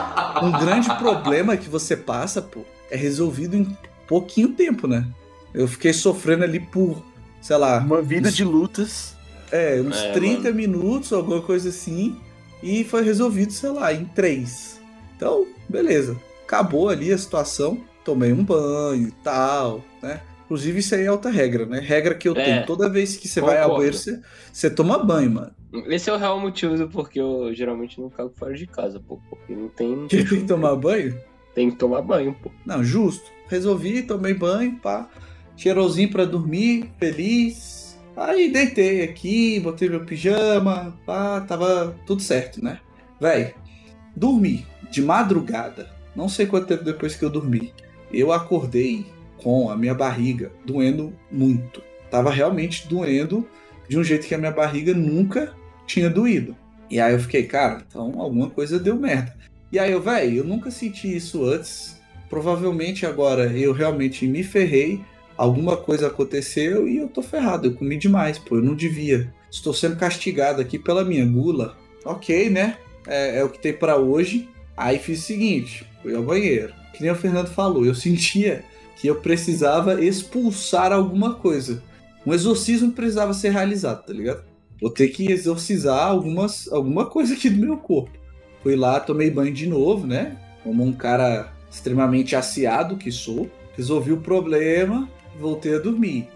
um grande problema que você passa, pô, é resolvido em pouquinho tempo, né? Eu fiquei sofrendo ali por, sei lá, Uma vida de lutas. é, uns É, 30 minutos, alguma coisa assim, e foi resolvido, sei lá, em 3. Então, beleza. Acabou ali a situação, tomei um banho e tal, né? Inclusive, isso aí é outra regra, né? Regra que eu É, tenho. Toda vez que você vai ao concordo. banheiro, você, você toma banho, mano. Esse é o real motivo do porquê eu geralmente não cago fora de casa, pô. Porque não tem. Não Que tem, tem que tomar banho? tem que tomar banho, pô. Não, justo. Resolvi, tomei banho, pá. Cheirosinho pra dormir, feliz. Aí deitei aqui, botei meu pijama, pá, tava tudo certo, né? Véi, dormi de madrugada. Não sei quanto tempo depois que eu dormi. Eu acordei com a minha barriga doendo muito. Tava realmente doendo de um jeito que a minha barriga nunca tinha doído. E aí eu fiquei, cara, então alguma coisa deu merda. E aí eu, velho, eu nunca senti isso antes. Provavelmente agora eu realmente me ferrei. Alguma coisa aconteceu e eu tô ferrado. Eu comi demais, pô. Eu não devia. Estou sendo castigado aqui pela minha gula. Ok, né? É, é o que tem pra hoje. Aí fiz o seguinte: fui ao banheiro. Que nem o Fernando falou, eu sentia que eu precisava expulsar alguma coisa. Um exorcismo precisava ser realizado, tá ligado? Vou ter que exorcizar algumas, alguma coisa aqui do meu corpo. Fui lá, tomei banho de novo, né? Como um cara extremamente aciado que sou. Resolvi o problema, voltei a dormir.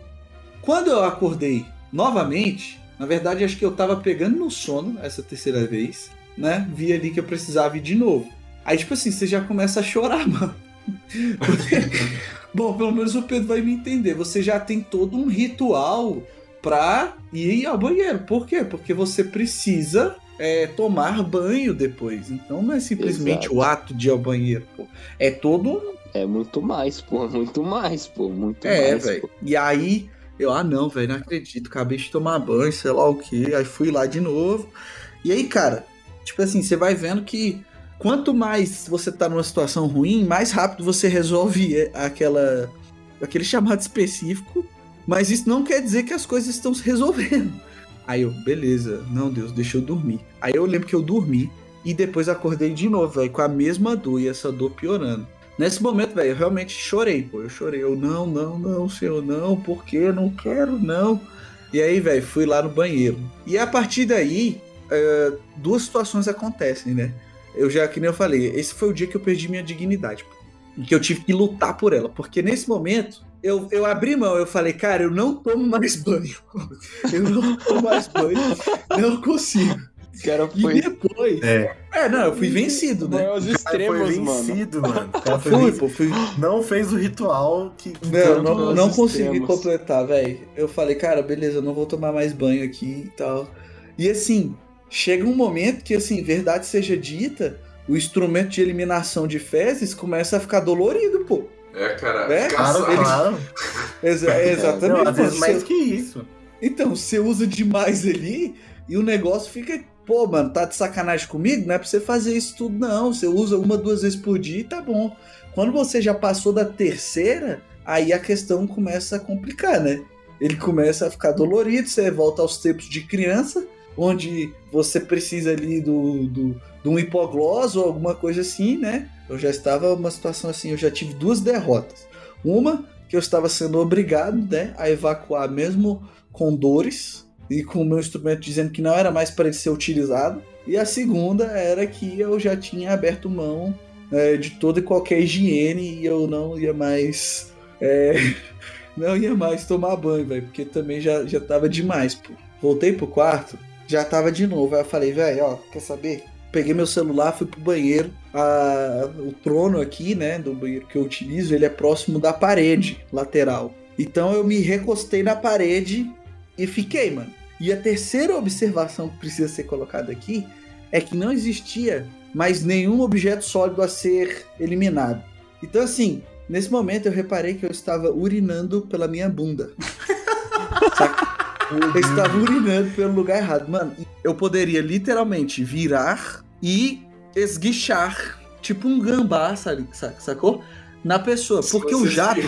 Quando eu acordei novamente, na verdade acho que eu tava pegando no sono essa terceira vez, né? Vi ali que eu precisava ir de novo. Aí, tipo assim, você já começa a chorar, mano. Bom, pelo menos o Pedro vai me entender. Você já tem todo um ritual pra ir ao banheiro. Por quê? Porque você precisa é, tomar banho depois. Então não é simplesmente Exato. o ato de ir ao banheiro, pô. É todo um É muito mais, pô. Muito mais, pô. Muito é, mais. velho. pô. E aí, eu, ah, não, velho, não acredito. Acabei de tomar banho, sei lá o que. Aí fui lá de novo. E aí, cara, tipo assim, você vai vendo que quanto mais você tá numa situação ruim, mais rápido você resolve é, aquela aquele chamado específico. Mas isso não quer dizer que as coisas estão se resolvendo. Aí eu, beleza, não, Deus, deixa eu dormir. Aí eu lembro que eu dormi e depois acordei de novo, velho, com a mesma dor e essa dor piorando. Nesse momento, velho, eu realmente chorei, pô. Eu chorei. Eu, não, não, não, senhor, não, porque não quero, não. E aí, velho, fui lá no banheiro. E a partir daí, é, duas situações acontecem, né? Eu já, que nem eu falei, esse foi o dia que eu perdi minha dignidade, pô. E que eu tive que lutar por ela. Porque nesse momento, eu, eu abri mão, eu falei, cara, eu não tomo mais banho. Eu não tomo mais banho. Não consigo. Cara E foi. depois. É. É, não, eu fui vencido, né? Foi foi extremos, mano. vencido, mano. O cara foi Fui, pô, fui. Não fez o ritual que. Não, não, não consegui completar, velho. Eu falei, cara, beleza, eu não vou tomar mais banho aqui e tal. E assim, chega um momento que, assim, verdade seja dita, o instrumento de eliminação de fezes começa a ficar dolorido, pô. É, cara. É? Claro, só- claro. Exa- é exatamente. Não, às vezes mais que isso. Então, você usa demais ali e o negócio fica. Pô, mano, tá de sacanagem comigo? Não é pra você fazer isso tudo, não. Você usa uma, duas vezes por dia e tá bom. Quando você já passou da terceira, aí a questão começa a complicar, né? Ele começa a ficar dolorido, você volta aos tempos de criança, onde você precisa ali do, do, de um hipoglós ou alguma coisa assim, né? Eu já estava numa situação assim, eu já tive duas derrotas. Uma, que eu estava sendo obrigado, né, a evacuar mesmo com dores e com o meu instrumento dizendo que não era mais para ele ser utilizado. E a segunda era que eu já tinha aberto mão é, de toda e qualquer higiene e eu não ia mais. é, não ia mais tomar banho, velho, porque também já, já tava demais, pô. Voltei pro quarto, já tava de novo. Aí eu falei, velho, ó, quer saber? Peguei meu celular, fui pro banheiro. A- o trono aqui, né, do banheiro que eu utilizo, ele é próximo da parede lateral. Então eu me recostei na parede e fiquei, mano. E a terceira observação que precisa ser colocada aqui é que não existia mais nenhum objeto sólido a ser eliminado. Então, assim, nesse momento eu reparei que eu estava urinando pela minha bunda. Saca? Eu estava urinando pelo lugar errado. Mano, eu poderia literalmente virar e esguichar, tipo um gambá, sabe, sa- sacou? Na pessoa. Porque o jato.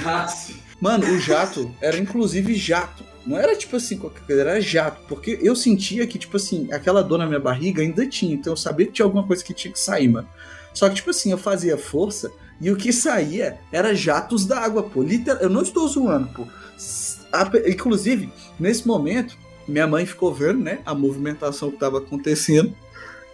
Mano, o jato era inclusive jato. Não era tipo assim, qualquer coisa, era jato. Porque eu sentia que, tipo assim, aquela dor na minha barriga ainda tinha. Então eu sabia que tinha alguma coisa que tinha que sair, mano. Só que, tipo assim, eu fazia força e o que saía era jatos d'água, pô. Literal, eu não estou zoando, pô. A Inclusive, nesse momento, minha mãe ficou vendo, né, a movimentação que tava acontecendo.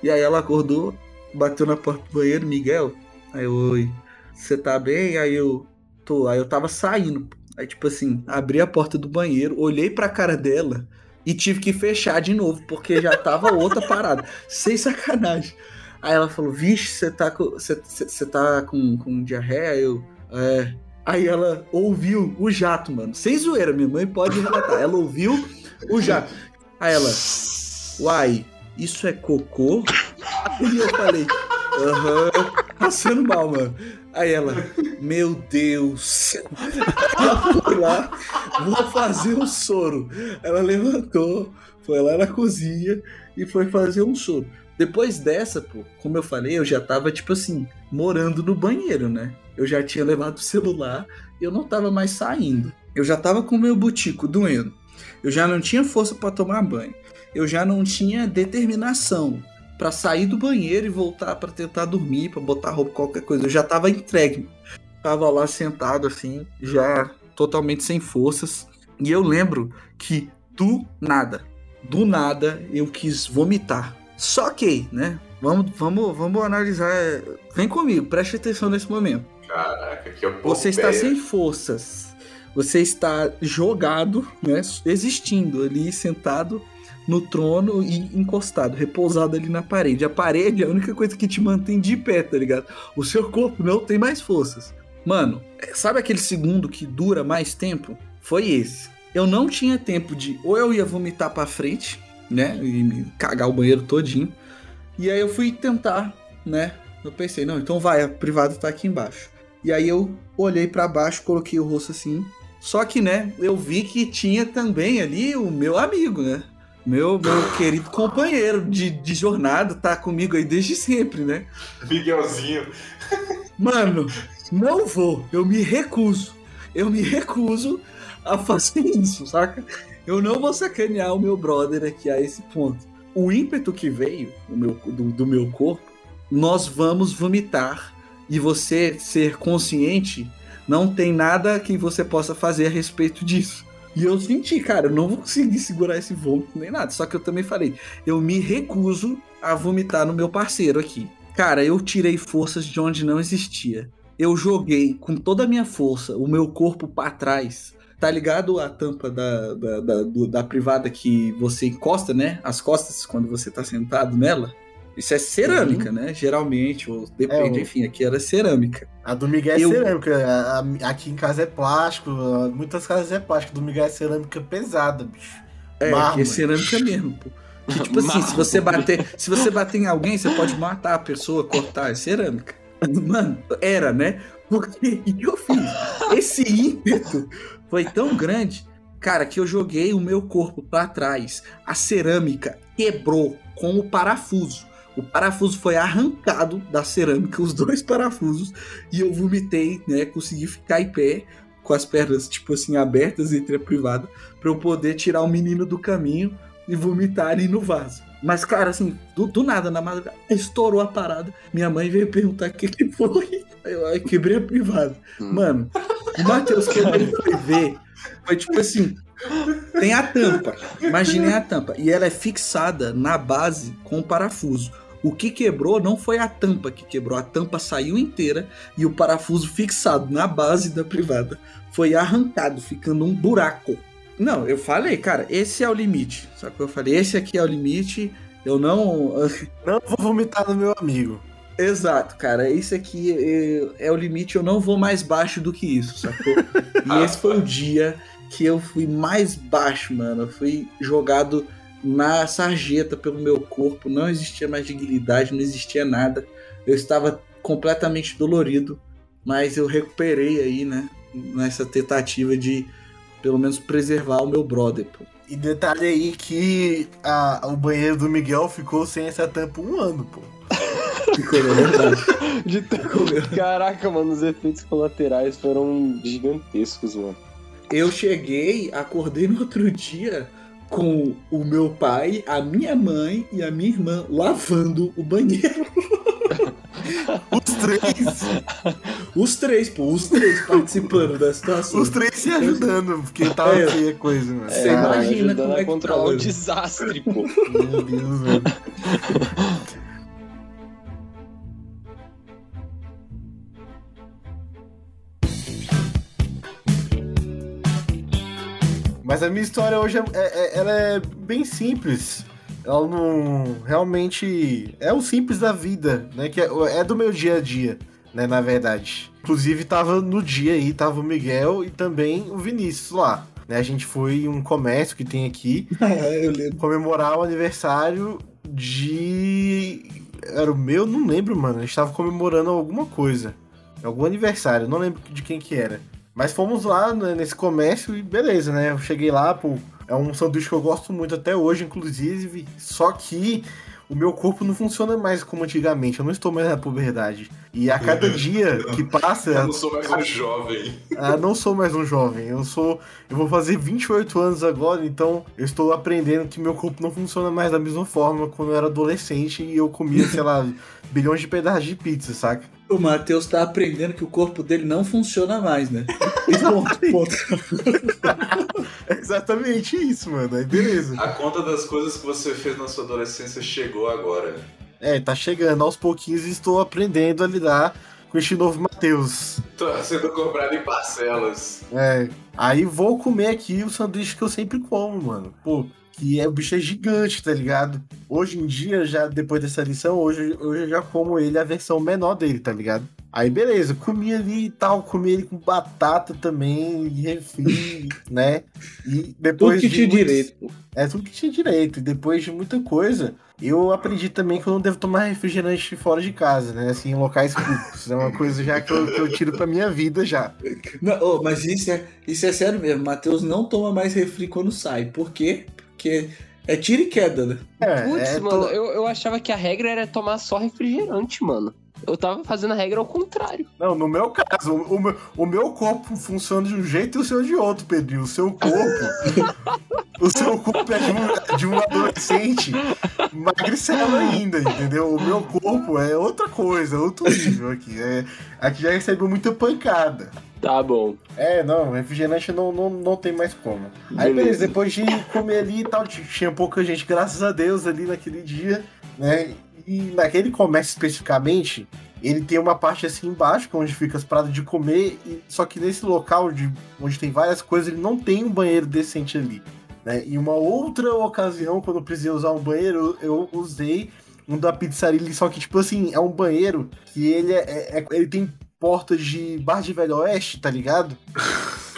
E aí ela acordou, bateu na porta do banheiro, Miguel. Aí eu, oi, você tá bem? Aí eu, tô. Aí eu tava saindo. Aí, tipo assim, abri a porta do banheiro, olhei pra cara dela e tive que fechar de novo, porque já tava outra parada. Sem sacanagem. Aí ela falou, vixe, você tá com. Você tá com, com diarreia? Eu. É. Aí ela ouviu o jato, mano. Sem zoeira, minha mãe pode relatar. Ela ouviu o jato. Aí ela. Uai, isso é cocô? E eu falei, aham, passando mal, mano. Aí ela, meu Deus. Ela foi lá, vou fazer um soro. Ela levantou, foi lá na cozinha e foi fazer um soro. Depois dessa, pô, como eu falei, eu já tava, tipo assim, morando no banheiro, né? Eu já tinha levado o celular eu não tava mais saindo. Eu já tava com o meu butico doendo. Eu já não tinha força para tomar banho. Eu já não tinha determinação para sair do banheiro e voltar para tentar dormir, para botar roupa, qualquer coisa. Eu já tava entregue. Tava lá sentado assim, já totalmente sem forças. E eu lembro que do nada, do nada eu quis vomitar. Só que, né? Vamos, vamos, vamos analisar. Vem comigo, preste atenção nesse momento. Caraca, que é Você está sem forças. Você está jogado, né? Existindo ali, sentado no trono e encostado, repousado ali na parede. A parede é a única coisa que te mantém de pé, tá ligado? O seu corpo não tem mais forças. Mano, sabe aquele segundo que dura mais tempo? Foi esse. Eu não tinha tempo de. Ou eu ia vomitar pra frente, né? E cagar o banheiro todinho. E aí eu fui tentar, né? Eu pensei, não, então vai, a privada tá aqui embaixo. E aí eu olhei para baixo, coloquei o rosto assim. Só que, né, eu vi que tinha também ali o meu amigo, né? Meu, meu querido companheiro de, de jornada, tá comigo aí desde sempre, né? Miguelzinho. Mano, não vou. Eu me recuso. Eu me recuso a fazer isso, saca? Eu não vou sacanear o meu brother aqui a esse ponto. O ímpeto que veio do meu, do, do meu corpo, nós vamos vomitar. E você ser consciente, não tem nada que você possa fazer a respeito disso. E eu senti, cara, eu não vou conseguir segurar esse vômito nem nada. Só que eu também falei, eu me recuso a vomitar no meu parceiro aqui. Cara, eu tirei forças de onde não existia. Eu joguei com toda a minha força o meu corpo para trás. Tá ligado a tampa da, da, da, do, da, privada que você encosta, né? As costas quando você tá sentado nela? Isso é cerâmica, uhum. né? Geralmente, ou depende, é, enfim, aqui era cerâmica. A do Miguel é eu... cerâmica. A, a, aqui em casa é plástico. Muitas casas é plástico. Do Miguel é cerâmica pesada, bicho. É, Mármore. aqui é cerâmica mesmo, pô. Que, tipo assim, se você bater, se você bater em alguém, você pode matar a pessoa, cortar, é cerâmica. Mano, era, né? Porque o que eu fiz? Esse ímpeto foi tão grande, cara, que eu joguei o meu corpo para trás. A cerâmica quebrou com o parafuso. O parafuso foi arrancado da cerâmica, os dois parafusos, e eu vomitei, né? Consegui ficar em pé, com as pernas, tipo assim, abertas entre a privada, para eu poder tirar o menino do caminho e vomitar ali no vaso. Mas, cara, assim, do, do nada, na madrugada, estourou a parada. Minha mãe veio perguntar o que, que foi. Eu, eu quebrei a privada. Hum. Mano, o Matheus, quando ele foi ver, foi tipo assim: tem a tampa, imaginem a tampa, e ela é fixada na base com o parafuso. O que quebrou não foi a tampa que quebrou, a tampa saiu inteira e o parafuso fixado na base da privada foi arrancado, ficando um buraco. Não, eu falei, cara, esse é o limite. Só que eu falei, esse aqui é o limite. Eu não. Não vou vomitar no meu amigo. Exato, cara. Esse aqui é, é, o limite. Eu não vou mais baixo do que isso, sacou? e esse foi o dia que eu fui mais baixo, mano. Eu fui jogado na sarjeta pelo meu corpo. Não existia mais dignidade, não existia nada. Eu estava completamente dolorido. Mas eu recuperei aí, né? Nessa tentativa de pelo menos preservar o meu brother, pô. E detalhe aí que a, o banheiro do Miguel ficou sem essa tampa um ano, pô. Ficou, verdade. De Caraca, mano, os efeitos colaterais foram gigantescos, mano. Eu cheguei, acordei no outro dia com o meu pai, a minha mãe e a minha irmã lavando o banheiro. Os três. Os três, pô, os três participando da situação. Os três se ajudando, porque tava é. feia a coisa, mano. Você é, imagina como é que controlar tá, o desastre, pô. Meu Deus, velho. Mas a minha história hoje é, é- ela é bem simples. Ela não realmente é o simples da vida, né? Que é, é do meu dia a dia, né? Na verdade. Inclusive tava no dia aí, tava o Miguel e também o Vinícius lá. Né? A gente foi em um comércio que tem aqui É, comemorar o aniversário de. Era o meu? Não lembro, mano. A gente tava comemorando alguma coisa. Algum aniversário, não lembro de quem que era. Mas fomos lá né, nesse comércio e beleza, né? Eu cheguei lá, pô. É um sanduíche que eu gosto muito até hoje, inclusive. Só que o meu corpo não funciona mais como antigamente. Eu não estou mais na puberdade. E a cada dia que passa. Eu não sou mais um jovem. Ah, não sou mais um jovem. Eu sou. Eu vou fazer 28 anos agora, então eu estou aprendendo que meu corpo não funciona mais da mesma forma quando eu era adolescente e eu comia, sei lá, bilhões de pedaços de pizza, saca? O Matheus tá aprendendo que o corpo dele não funciona mais, né? Ponto, ponto. É exatamente isso, mano. Aí beleza. A conta das coisas que você fez na sua adolescência chegou agora. É, tá chegando. Aos pouquinhos estou aprendendo a lidar com este novo Matheus. Tá sendo cobrado em parcelas. É. Aí vou comer aqui o sanduíche que eu sempre como, mano. Pô, que é o bicho é gigante, tá ligado? Hoje em dia, já depois dessa lição, hoje, hoje eu já como ele a versão menor dele, tá ligado? Aí beleza, comi ali e tal, comi ele com batata também, refri, né? E Tudo depois que de tinha muitos- direito. É tudo que tinha direito. E depois de muita coisa, eu aprendi também que eu não devo tomar refrigerante fora de casa, né? Assim, em locais públicos. É uma coisa já que eu, que eu tiro pra minha vida já. Não, ô, mas isso é, isso é sério mesmo. Matheus não toma mais refri quando sai. Por quê? Porque é tiro e queda, né? É, Putz, é, mano, to- eu, eu achava que a regra era tomar só refrigerante, mano. Eu tava fazendo a regra ao contrário. Não, no meu caso, o, meu, o meu corpo funciona de um jeito e o seu de outro, Pedrinho. O seu corpo. o seu corpo é de um, de um adolescente magricelo ainda, entendeu? O meu corpo é outra coisa, outro nível aqui. É, aqui já recebeu muita pancada. Tá bom. É, não, refrigerante não, não, não tem mais como. Aí, Beleza. beleza, depois de comer ali e tal, tinha pouca gente, graças a Deus, ali naquele dia, né? E naquele comércio especificamente, ele tem uma parte assim embaixo, é onde fica as paradas de comer, e, só que nesse local de, onde tem várias coisas, ele não tem um banheiro decente ali. Né? E uma outra ocasião, quando eu precisei usar um banheiro, eu usei um da pizzaria, só que, tipo assim, é um banheiro que ele, é, é- ele tem portas de bar de Velho Oeste, tá ligado?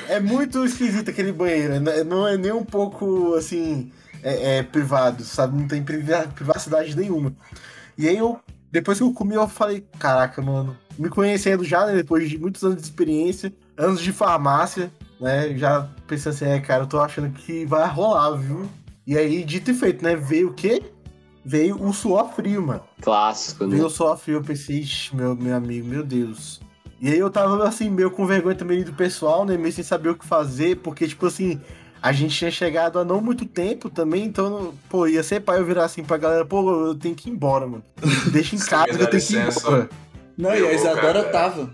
É muito esquisito aquele banheiro, né? não é nem um pouco, assim, é, é privado, sabe? Não tem priva- privacidade nenhuma. E aí eu, depois que eu comi, eu falei, caraca, mano, me conhecendo já, né, depois de muitos anos de experiência, anos de farmácia, né, já pensando assim, é, cara, eu tô achando que vai rolar, viu? E aí, dito e feito, né, veio o quê? Veio o suor frio, mano. Clássico, né? Veio o suor frio, eu pensei, ixi, meu, meu amigo, meu Deus. E aí eu tava, assim, meio com vergonha também do pessoal, né, meio sem saber o que fazer, porque, tipo assim, a gente tinha chegado há não muito tempo também, então, pô, ia ser pai eu virar assim pra galera, pô, eu tenho que ir embora, mano. Deixa em casa que eu tenho que ir licença. embora. Não, e a Isadora cara. tava.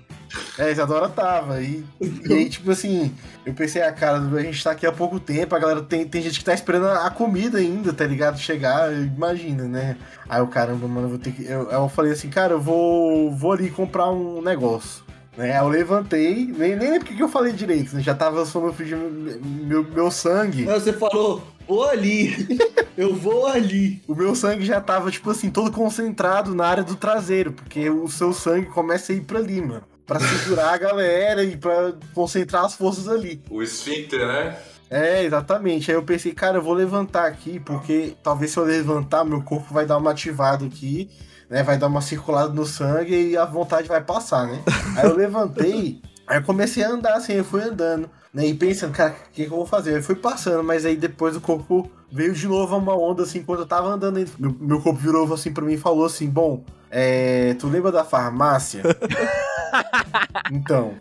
É, a Isadora tava. E, e aí, tipo assim, eu pensei, ah, cara, a gente tá aqui há pouco tempo, a galera tem, tem gente que tá esperando a comida ainda, tá ligado? Chegar, imagina, né? Aí eu, caramba, mano, eu vou ter que. Eu, eu falei assim, cara, eu vou, vou ali comprar um negócio. Né? Eu levantei, nem, nem lembro o que eu falei direito, né? Já tava sono frio meu, meu sangue. Não, você falou, vou ali. Eu vou ali. O meu sangue já tava, tipo assim, todo concentrado na área do traseiro, porque o seu sangue começa a ir pra ali, mano. Pra segurar a galera e pra concentrar as forças ali. O esfíncter, né? É, exatamente. Aí eu pensei, cara, eu vou levantar aqui, porque talvez se eu levantar, meu corpo vai dar uma ativada aqui, né? Vai dar uma circulada no sangue e a vontade vai passar, né? Aí eu levantei, aí eu comecei a andar assim, eu fui andando, né? E pensando, cara, o que, que eu vou fazer? Eu fui passando, mas aí depois o corpo veio de novo uma onda assim, quando eu tava andando, meu, meu corpo virou assim pra mim e falou assim: Bom, é, tu lembra da farmácia? então.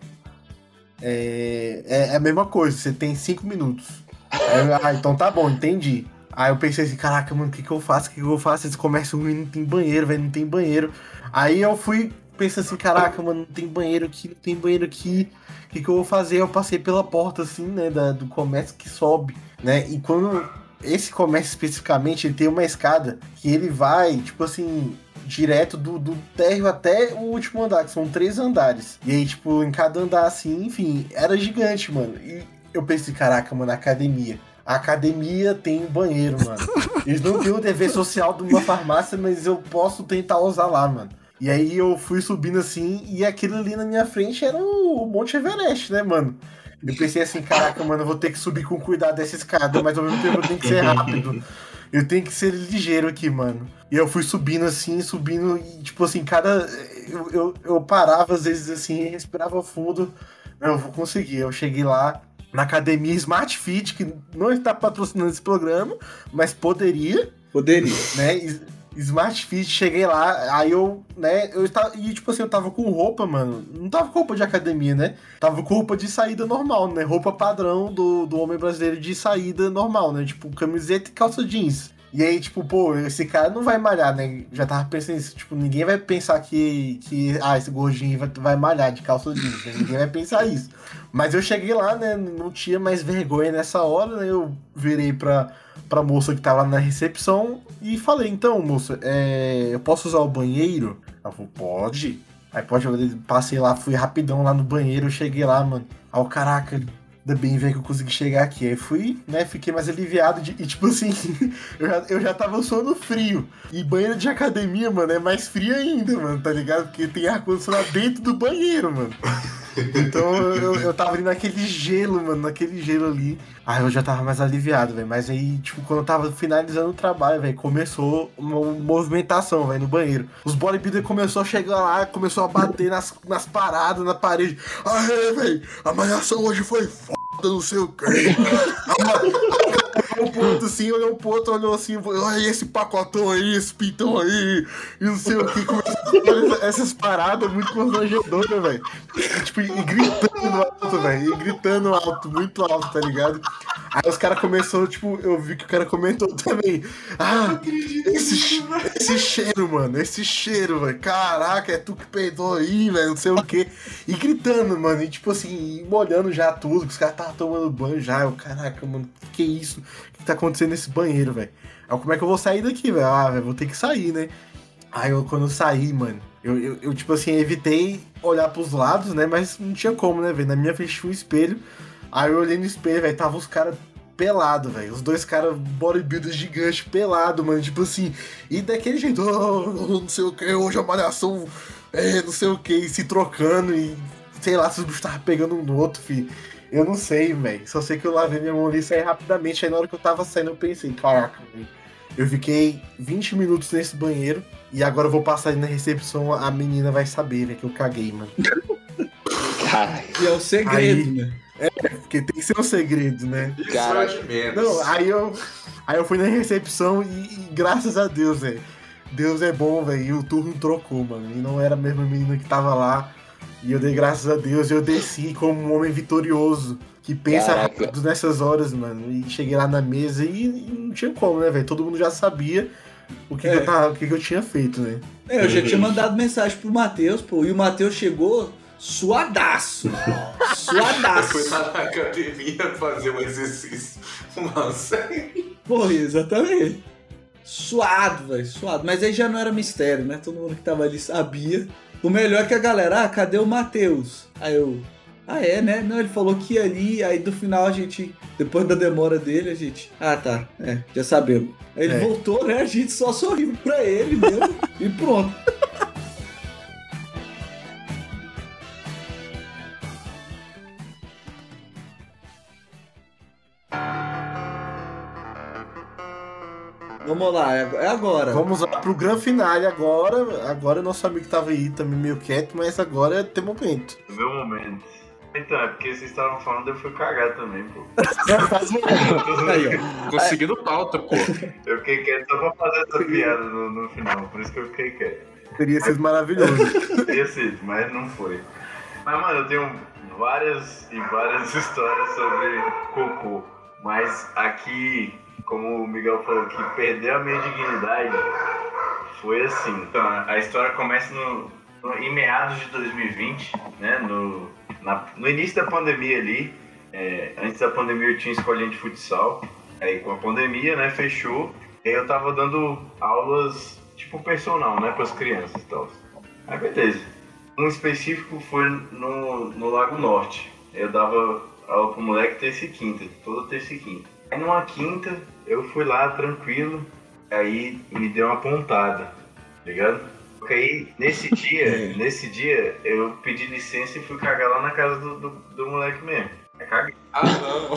É, é a mesma coisa, você tem cinco minutos. Aí eu, ah, então tá bom, entendi. Aí eu pensei assim, caraca, mano, o que, que eu faço? O que, que eu faço? Esse comércio ruim não tem banheiro, velho, não tem banheiro. Aí eu fui pensando assim, caraca, mano, não tem banheiro aqui, não tem banheiro aqui. O que, que eu vou fazer? Eu passei pela porta, assim, né, da- do comércio que sobe, né? E quando esse comércio especificamente, ele tem uma escada que ele vai, tipo assim, direto do, do térreo até o último andar, que são três andares. E aí, tipo, em cada andar assim, enfim, era gigante, mano. E eu pensei, caraca, mano, academia. A academia tem banheiro, mano. Eles não têm o dever social de uma farmácia, mas eu posso tentar usar lá, mano. E aí eu fui subindo assim, e aquilo ali na minha frente era o Monte Everest, né, mano? Eu pensei assim, caraca, mano, eu vou ter que subir com cuidado dessa escada, mas ao mesmo tempo eu tenho que ser rápido. Eu tenho que ser ligeiro aqui, mano. E eu fui subindo assim, subindo, e tipo assim, cada. Eu, eu, eu parava às vezes assim, respirava fundo. Não, eu vou conseguir. Eu cheguei lá na academia Smart Fit, que não está patrocinando esse programa, mas poderia, Poderia. né? Smart Fit, cheguei lá, aí eu, né, eu estava, e tipo assim, eu tava com roupa, mano, não tava com roupa de academia, né, tava com roupa de saída normal, né, roupa padrão do, do homem brasileiro de saída normal, né, tipo, camiseta e calça jeans. E aí, tipo, pô, esse cara não vai malhar, né? Já tava pensando nisso. Tipo, ninguém vai pensar que, que ah, esse gordinho vai, vai malhar de calça jeans. Né? Ninguém vai pensar isso. Mas eu cheguei lá, né? Não tinha mais vergonha nessa hora, né? Eu virei pra, pra moça que tava na recepção e falei, então, moça, é, eu posso usar o banheiro? Ela falou, pode. Aí pode, eu passei lá, fui rapidão lá no banheiro, eu cheguei lá, mano. Aí o caraca, ainda bem, velho, que eu consegui chegar aqui. Aí fui, né, fiquei mais aliviado de, e tipo assim, eu já, eu já tava suando frio. E banheiro de academia, mano, é mais frio ainda, mano, tá ligado? Porque tem ar-condicionado dentro do banheiro, mano. Então eu, eu tava ali naquele gelo, mano, naquele gelo ali. Aí eu já tava mais aliviado, velho. Mas aí, tipo, quando eu tava finalizando o trabalho, velho, começou uma movimentação, velho, no banheiro. Os bodybuilders começou a chegar lá, começou a bater nas, nas paradas, na parede. Aê, velho, a malhação hoje foi foda, não sei o quê. Olhou pro outro assim, olhou pro outro, olhou assim, olha esse pacotão aí, esse pintão aí, e não sei o que. Começou essas paradas muito constrangedoras, velho. Tipo, e gritando alto, velho. E gritando alto, muito alto, tá ligado? Aí os caras começaram, tipo, eu vi que o cara comentou também. Ah, esse, esse cheiro, mano, esse cheiro, velho. Caraca, é tu que peidou aí, velho, não sei o quê. E gritando, mano, e tipo assim, molhando já tudo, que os caras estavam tomando banho já. Eu, caraca, mano, que que é isso? Tá acontecendo nesse banheiro, velho? Como é que eu vou sair daqui, velho? Ah, velho, vou ter que sair, né? Aí eu, quando eu saí, mano, eu, eu, eu, tipo assim, evitei olhar pros lados, né? Mas não tinha como, né, velho? Na minha frente tinha um espelho. Aí eu olhei no espelho, velho, tava os caras pelado, velho. Os dois caras bodybuilders gigantes pelado, mano. Tipo assim, e daquele jeito, "Oh, não sei o que, hoje a malhação é não sei o que, se trocando e sei lá se os bichos estavam pegando um no outro, filho. Eu não sei, velho. Só sei que eu lavei minha mão ali e saí rapidamente. Aí na hora que eu tava saindo, eu pensei, caraca, velho. Eu fiquei 20 minutos nesse banheiro e agora eu vou passar ali na recepção, a menina vai saber, velho, que eu caguei, mano. Cara, E é o segredo, Aí- né? Porque tem que ser um segredo, né? Cara, é de menos. Não, aí eu, aí eu fui na recepção e, e graças a Deus, velho. Deus é bom, velho. E o turno trocou, mano. E não era a mesma menina que tava lá. E eu dei graças a Deus e eu desci como um homem vitorioso. Que pensa Caraca. rápido nessas horas, mano. E cheguei lá na mesa e, e não tinha como, né, velho? Todo mundo já sabia o que, que É. eu, tava, o que, que eu tinha feito, né? É, eu já tinha mandado mensagem pro Matheus, pô, e o Matheus chegou suadaço. Suadaço. fui lá na academia fazer um exercício. Nossa. Pô, exatamente. Suado, velho, suado. Mas aí já não era mistério, né? Todo mundo que tava ali sabia. O melhor é que a galera, ah, cadê o Matheus? Aí eu, ah, é, né? Não, ele falou que ia ali, aí do final a gente, depois da demora dele, a gente, ah, tá, é, já sabemos. Aí ele É. voltou, né? A gente só sorriu pra ele mesmo e pronto. Vamos lá, é é agora. Vamos lá pro grande finale agora. Agora nosso amigo tava aí também meio quieto, mas agora é ter momento. Meu momento. Então, é porque vocês estavam falando, eu fui cagar também, pô. Aí. Conseguindo pauta, pô. Eu fiquei quieto só pra fazer essa piada no, no final, por isso que eu fiquei quieto. Teria sido maravilhoso. Teria sido, mas não foi. Mas, mano, eu tenho várias e várias histórias sobre cocô. Mas aqui, como o Miguel falou, que perdeu a minha dignidade foi assim. Então, a história começa no, no- em meados de 2020, né? No, na- no início da pandemia ali. É, antes da pandemia eu tinha escolinha de futsal. Aí com a pandemia, né, fechou. E aí eu tava dando aulas tipo personal, né, pras crianças e tal. Aí beleza. Um específico foi no, no Lago Norte. Eu dava aula pro moleque terça e quinta, toda terça e quinta. Aí numa quinta, eu fui lá tranquilo, aí me deu uma pontada, tá ligado? Porque aí, nesse dia, nesse dia, eu pedi licença e fui cagar lá na casa do, do, do moleque mesmo. É caguei. Ah, não.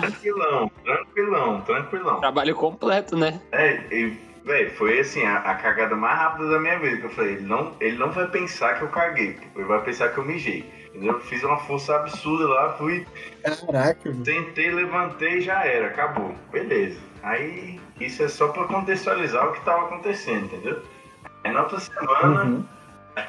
Tranquilão, tranquilão, tranquilão. Trabalho completo, né? É, e, véi, foi assim, a, a cagada mais rápida da minha vida. Que eu falei, ele não, ele não vai pensar que eu caguei, ele vai pensar que eu mijei. Eu fiz uma força absurda lá, fui, Caraca, mano. tentei, levantei e já era, acabou. Beleza. Aí, isso é só pra contextualizar o que tava acontecendo, entendeu? Aí na outra semana, Uhum.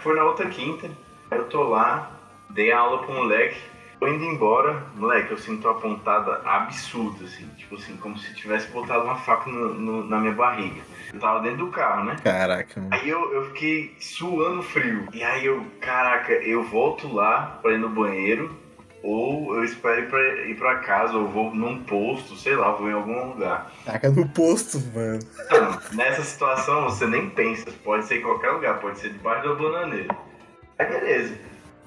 foi na outra quinta, eu tô lá, dei aula pro moleque, tô indo embora, moleque, eu sinto uma pontada absurda, assim, tipo assim, como se tivesse botado uma faca no- no- na minha barriga. Eu tava dentro do carro, né? Caraca, mano. Aí eu, eu fiquei suando frio. E aí eu, caraca, eu volto lá pra ir no banheiro, ou eu espero ir pra, ir pra casa, ou vou num posto, sei lá, vou em algum lugar. Caraca, no posto, mano. Então, nessa situação você nem pensa, pode ser em qualquer lugar, pode ser debaixo da bananeira. Aí beleza.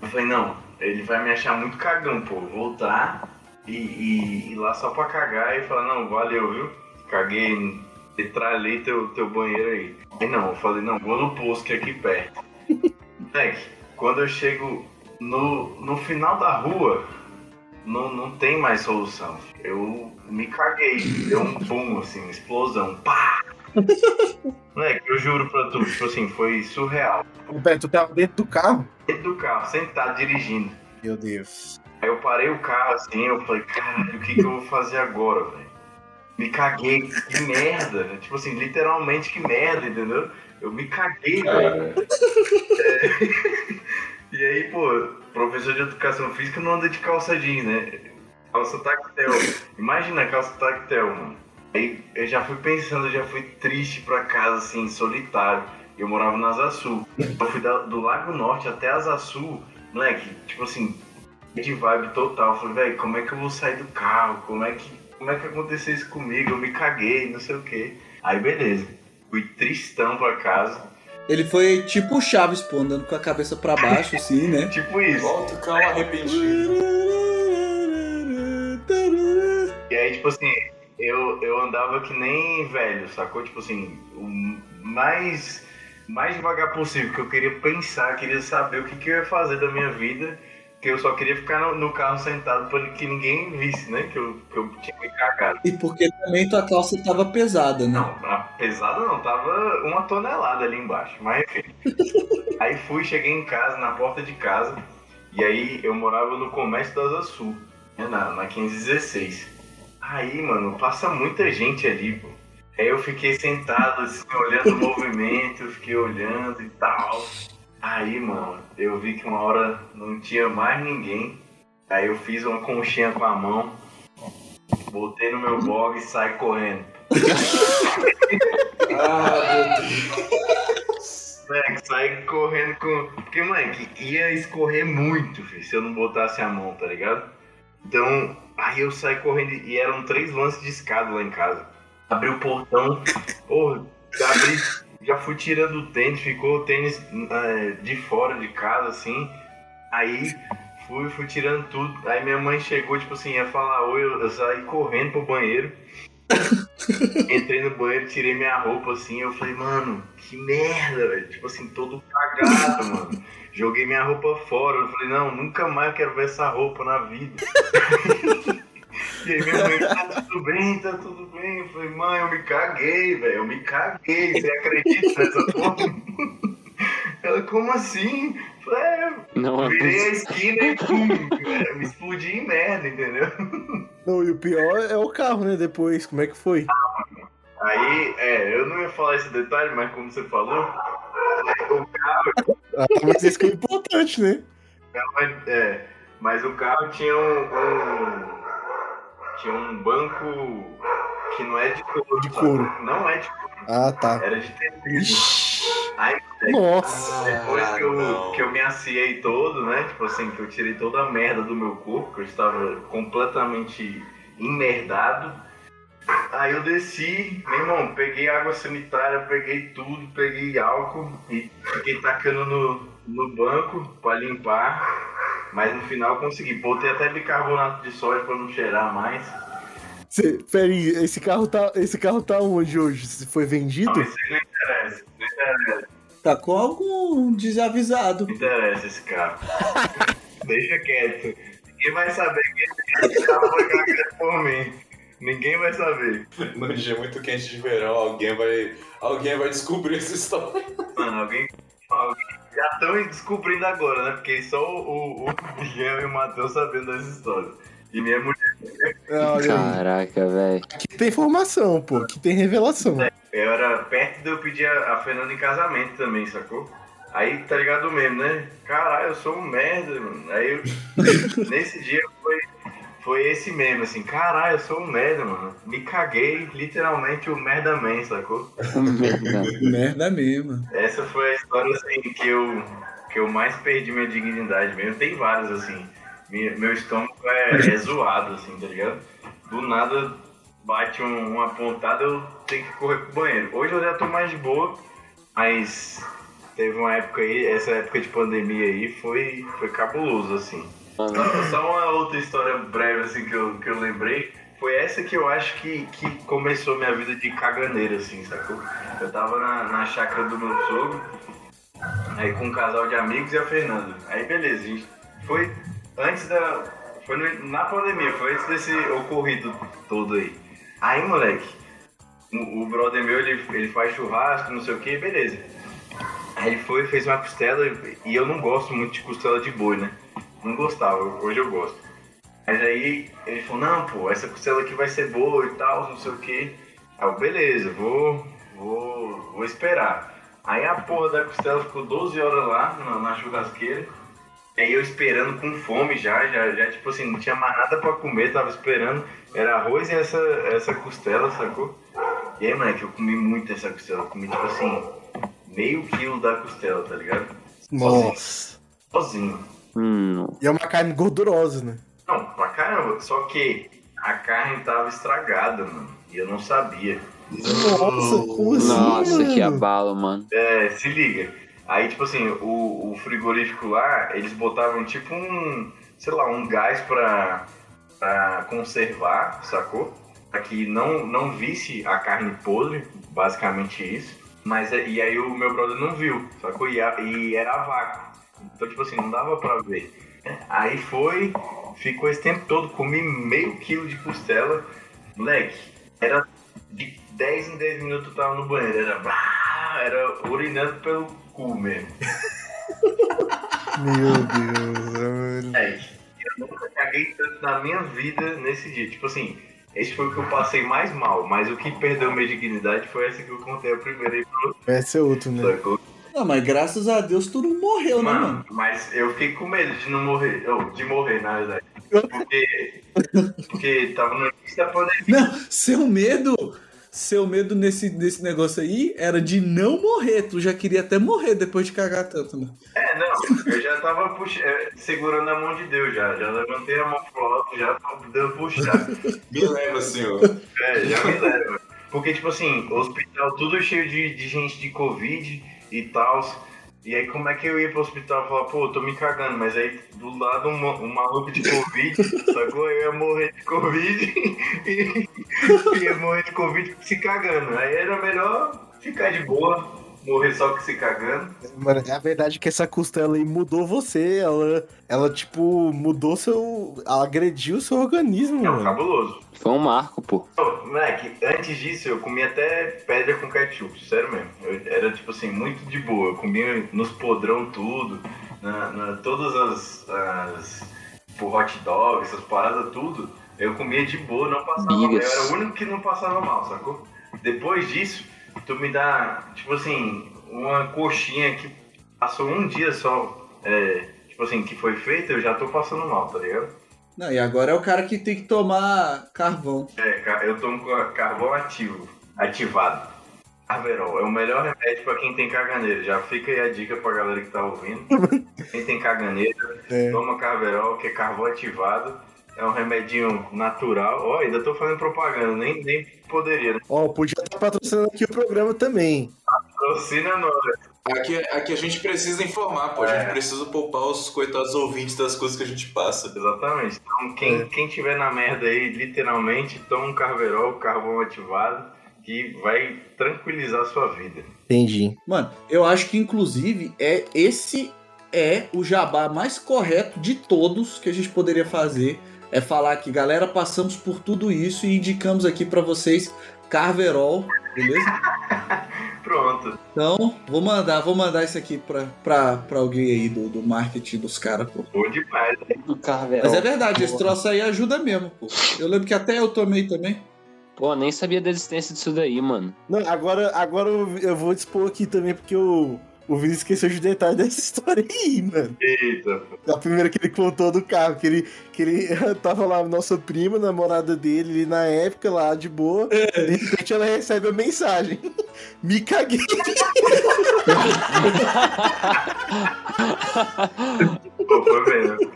Eu falei, não, ele vai me achar muito cagão, pô. Voltar e, e ir lá só pra cagar e falar, não, valeu, viu? Caguei, tralhei teu, teu banheiro aí. Aí não, eu falei, não, vou no posto que é aqui perto. Moleque, quando eu chego no, no final da rua, não, não tem mais solução. Eu me caguei, deu um boom, assim, uma explosão. Pá! Moleque, eu juro pra tu, tipo assim, foi surreal. Pera, tu tava dentro do carro? Dentro do carro, sentado dirigindo. Meu Deus. Aí eu parei o carro assim, eu falei, caralho, o que, que eu vou fazer agora, velho? Me caguei, que merda, né? Tipo assim, literalmente que merda, entendeu? Eu me caguei, velho. Cara, E aí, pô, professor de educação física não anda de calça jeans, né? Calça tactel. Imagina a calça tactel, mano. Aí eu já fui pensando, eu já fui triste pra casa, assim, solitário. Eu morava na Asa Sul. Eu fui da- do Lago Norte até Asa Sul, moleque, tipo assim, de vibe total. Eu falei, velho, como é que eu vou sair do carro? Como é que, como é que aconteceu isso comigo? Eu me caguei, não sei o quê. Aí beleza. Fui tristão pra casa. Ele foi tipo o Chaves, pô, andando com a cabeça pra baixo, assim, né? Tipo isso. volta o cão arrependido. E aí, tipo assim, eu, eu andava que nem velho, sacou? Tipo assim, o mais, mais devagar possível, que eu queria pensar, queria saber o que, que eu ia fazer da minha vida, que eu só queria ficar no, no carro sentado pra que ninguém visse, né? Que eu, que eu tinha me cagado. E porque também tua calça tava pesada, né? Não, pesada não, tava uma tonelada ali embaixo, mas enfim. aí fui, cheguei em casa, na porta de casa, e aí eu morava no comércio da Asa Sul, né, na, na 1516. Aí, mano, passa muita gente ali, pô. Aí eu fiquei sentado, assim, olhando o movimento, eu fiquei olhando e tal. Aí, mano, eu vi que uma hora não tinha mais ninguém. Aí eu fiz uma conchinha com a mão, botei no meu blog e saí correndo. Ah, meu Deus. Moleque, saí correndo com. Porque, moleque, ia escorrer muito, filho, se eu não botasse a mão, tá ligado? Então, aí eu saí correndo e eram três lances de escada lá em casa. Abri o portão, porra, abri, já fui tirando o tênis, ficou o tênis eh, de fora de casa, assim. Aí fui, fui tirando tudo. Aí minha mãe chegou, tipo assim, ia falar oi, eu, eu saí correndo pro banheiro. Entrei no banheiro, tirei minha roupa assim, eu falei, mano, que merda, velho. Tipo assim, todo cagado, mano. Joguei minha roupa fora. Eu falei, não, nunca mais quero ver essa roupa na vida. minha mãe, tá tudo bem, tá tudo bem. Eu falei, mãe, eu me caguei, velho. Eu me caguei. Você acredita nessa porra? Ela, como assim? Eu falei, é, Não é virei a possível. esquina e pum, velho, me explodi em merda, entendeu? Não, e o pior é o carro, né? Depois, como é que foi? Aí, é, eu não ia falar esse detalhe, mas como você falou, o carro, Ah, mas isso que é importante, né? é, mas o carro tinha um, um- tinha um banco que não é de couro. De couro. Não é de couro, Ah, tá. era de tecido. Aí, Nossa. depois que eu, não. que eu me aciei todo, né? Tipo assim, que eu tirei toda a merda do meu corpo, que eu estava completamente emmerdado. Aí eu desci, meu irmão, peguei água sanitária, peguei tudo, peguei álcool e fiquei tacando no, no banco pra limpar. Mas no final eu consegui. Botei até bicarbonato de sódio pra não cheirar mais. Cê, peraí, esse carro tá, esse carro tá onde hoje? Se foi vendido? Não, isso aí não interessa. Não interessa. Tá com algum desavisado. Não interessa esse carro. Deixa quieto. Ninguém vai saber que esse carro foi cagado por mim. Ninguém vai saber. No dia muito quente de verão, alguém vai, alguém vai descobrir essa história. Mano, alguém. alguém já estão descobrindo agora, né? Porque só o, o Miguel e o Matheus sabendo dessa história. E minha mulher. Caraca, velho. Aqui tem informação, pô. Aqui tem revelação. Eu era perto de eu pedir a, a Fernanda em casamento também, sacou? Aí tá ligado mesmo, né? Caralho, eu sou um merda, mano. Aí eu, nesse dia foi, foi esse mesmo, assim, caralho, eu sou um merda, mano. Me caguei, literalmente o merda man, sacou? Merda. Merda mesmo. Essa foi a história assim que eu, que eu mais perdi minha dignidade mesmo. Tem várias, assim. Minha- meu estômago é, é zoado, assim, tá ligado? Do nada bate um- uma pontada, eu tenho que correr pro banheiro. Hoje eu já tô mais de boa, mas teve uma época aí, essa época de pandemia aí foi, foi cabuloso, assim. Só, uma outra história breve, assim, que eu, que eu lembrei. Foi essa que eu acho que, que começou minha vida de caganeira, assim, sacou? Eu tava na, na chácara do meu sogro, aí com um casal de amigos e a Fernanda. Aí beleza, gente foi antes da. Foi na pandemia, foi antes desse ocorrido todo aí. Aí, moleque, o, o brother meu, ele, ele faz churrasco, não sei o que, beleza. Aí ele foi, fez uma costela, e eu não gosto muito de costela de boi, né? Não gostava, hoje eu gosto. Mas aí ele falou, não, pô, essa costela aqui vai ser boa e tal, não sei o que. Aí eu, beleza, vou, vou, vou esperar. Aí a porra da costela ficou 12 horas lá na, na churrasqueira. E aí eu esperando com fome já, já, já, tipo assim, não tinha mais nada pra comer, tava esperando. Era arroz e essa, essa costela, sacou? E aí, moleque, eu comi muito essa costela. Eu comi, tipo assim, meio quilo da costela, tá ligado? Nossa. Sozinho. Hum, E é uma carne gordurosa, né? Não, pra caramba. Só que a carne tava estragada, mano. E eu não sabia. Nossa, como assim, nossa, mano? que abalo, mano. É, se liga. Aí, tipo assim, o, o frigorífico lá, eles botavam tipo um, sei lá, um gás pra, pra conservar, sacou? Pra que não, não visse a carne podre, basicamente isso. Mas, é- e aí o meu brother não viu, sacou? E, a- e era a vácuo. Então, tipo assim, não dava pra ver. Aí foi, ficou esse tempo todo, comi meio quilo de costela. Moleque, era de 10 em 10 minutos eu tava no banheiro, era, era urinando pelo cu mesmo. Meu Deus, velho. É, eu nunca caguei tanto na minha vida nesse dia. Tipo assim, esse foi o que eu passei mais mal, mas o que perdeu minha dignidade foi essa que eu contei a primeira aí pro Esse é outro, né? sacou? Não, mas graças a Deus tu não morreu, né, Mano, mano? mas eu fiquei com medo de não morrer, ou de morrer, na verdade. Porque, porque tava no início da pandemia. Não, seu medo, seu medo nesse, nesse negócio aí era de não morrer. Tu já queria até morrer depois de cagar tanto, né? É, não, eu já tava puxa, é, segurando a mão de Deus já. Já levantei a mão pro alto já pra Deus puxar. Me leva, senhor. É, já me leva. Porque, tipo assim, o hospital tudo cheio de, de gente de Covid e tal. E aí, como é que eu ia pro hospital e falar, pô, eu tô me cagando, mas aí do lado um, um maluco de Covid, sacou? Eu ia morrer de Covid e ia morrer de Covid se cagando. Aí era melhor ficar de boa, morrer só que se cagando. Mano, é a verdade que essa costela aí mudou você. Ela, ela tipo, mudou seu. Ela agrediu o seu organismo, É um mano. cabuloso. Foi um marco, pô. Ô, moleque, antes disso eu comia até pedra com ketchup, sério mesmo. Eu era tipo assim, muito de boa. Eu comia nos podrão tudo, na, na- todas as, as tipo, hot dogs, essas paradas, tudo. Eu comia de boa, não passava mal. Eu Bigas. era o único que não passava mal, sacou? Depois disso, tu me dá, tipo assim, uma coxinha que passou um dia só, é, tipo assim, que foi feita, eu já tô passando mal, tá ligado? Não, e agora é o cara que tem que tomar carvão. É, eu tomo ca- carvão ativo, ativado. Carverol é o melhor remédio pra quem tem caganeira. Já fica aí a dica pra galera que tá ouvindo. Quem tem caganeira, É. toma Carverol, que é carvão ativado. É um remedinho natural. Ó, ainda tô fazendo propaganda, nem, nem poderia. Né? Ó, podia estar patrocinando aqui o programa também. Patrocina nós. Aqui, aqui a gente precisa informar, pô. A gente precisa poupar os coitados ouvintes das coisas que a gente passa. Exatamente. Então, quem, quem tiver na merda aí, literalmente, toma um carverol, carvão ativado, que vai tranquilizar a sua vida. Entendi. Mano, eu acho que inclusive é esse é o jabá mais correto de todos que a gente poderia fazer. É falar que, galera, passamos por tudo isso e indicamos aqui pra vocês Carverol, beleza? Pronto. Então, vou mandar, vou mandar isso aqui pra, pra, pra alguém aí do, do marketing dos caras, pô. Bom demais. Do Carverol. Mas é verdade, esse troço aí ajuda mesmo, pô. Eu lembro que até eu tomei também. Pô, nem sabia da existência disso daí, mano. Não, agora, agora eu eu vou dispor aqui também, porque o, o Vini esqueceu de detalhe dessa história aí, mano. Eita, pô. A primeira que ele contou do carro, que ele, que ele tava lá, nossa prima, namorada dele, ali na época, lá de boa. De repente ela recebe a mensagem. Me caguei. Pô, foi mesmo.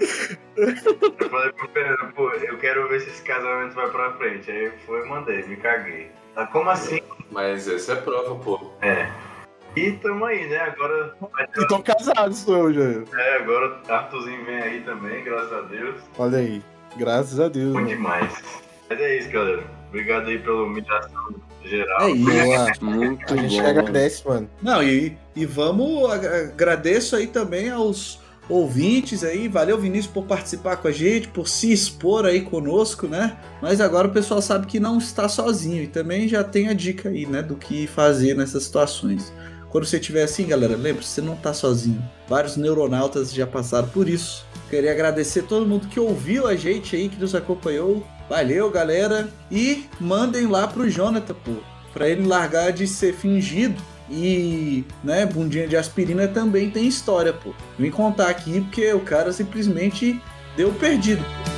Eu falei pro Fernando, pô, eu quero ver se esse casamento vai pra frente. Aí foi e mandei, me caguei. Ah, como assim? Mas essa é prova, pô. É. E tamo aí, né? Agora vai ter- E tô casado, sou eu já. É, agora o Arthurzinho vem aí também, graças a Deus. Olha aí. Graças a Deus, Bom mano. demais. Mas é isso, galera. Obrigado aí pela humilhação geral. É isso. Boa. Muito A gente bom. agradece, mano. Não, e, e vamos, agra- agradeço aí também aos ouvintes aí, valeu Vinícius por participar com a gente, por se expor aí conosco, né? Mas agora o pessoal sabe que não está sozinho e também já tem a dica aí, né, do que fazer nessas situações. Quando você estiver assim, galera, lembre-se, você não está sozinho. Vários neuronautas já passaram por isso. Queria agradecer todo mundo que ouviu a gente aí, que nos acompanhou. Valeu, galera. E mandem lá pro Jonathan, pô. Pra ele largar de ser fingido. E, né, bundinha de aspirina também tem história, pô. Vim contar aqui porque o cara simplesmente deu perdido. pô.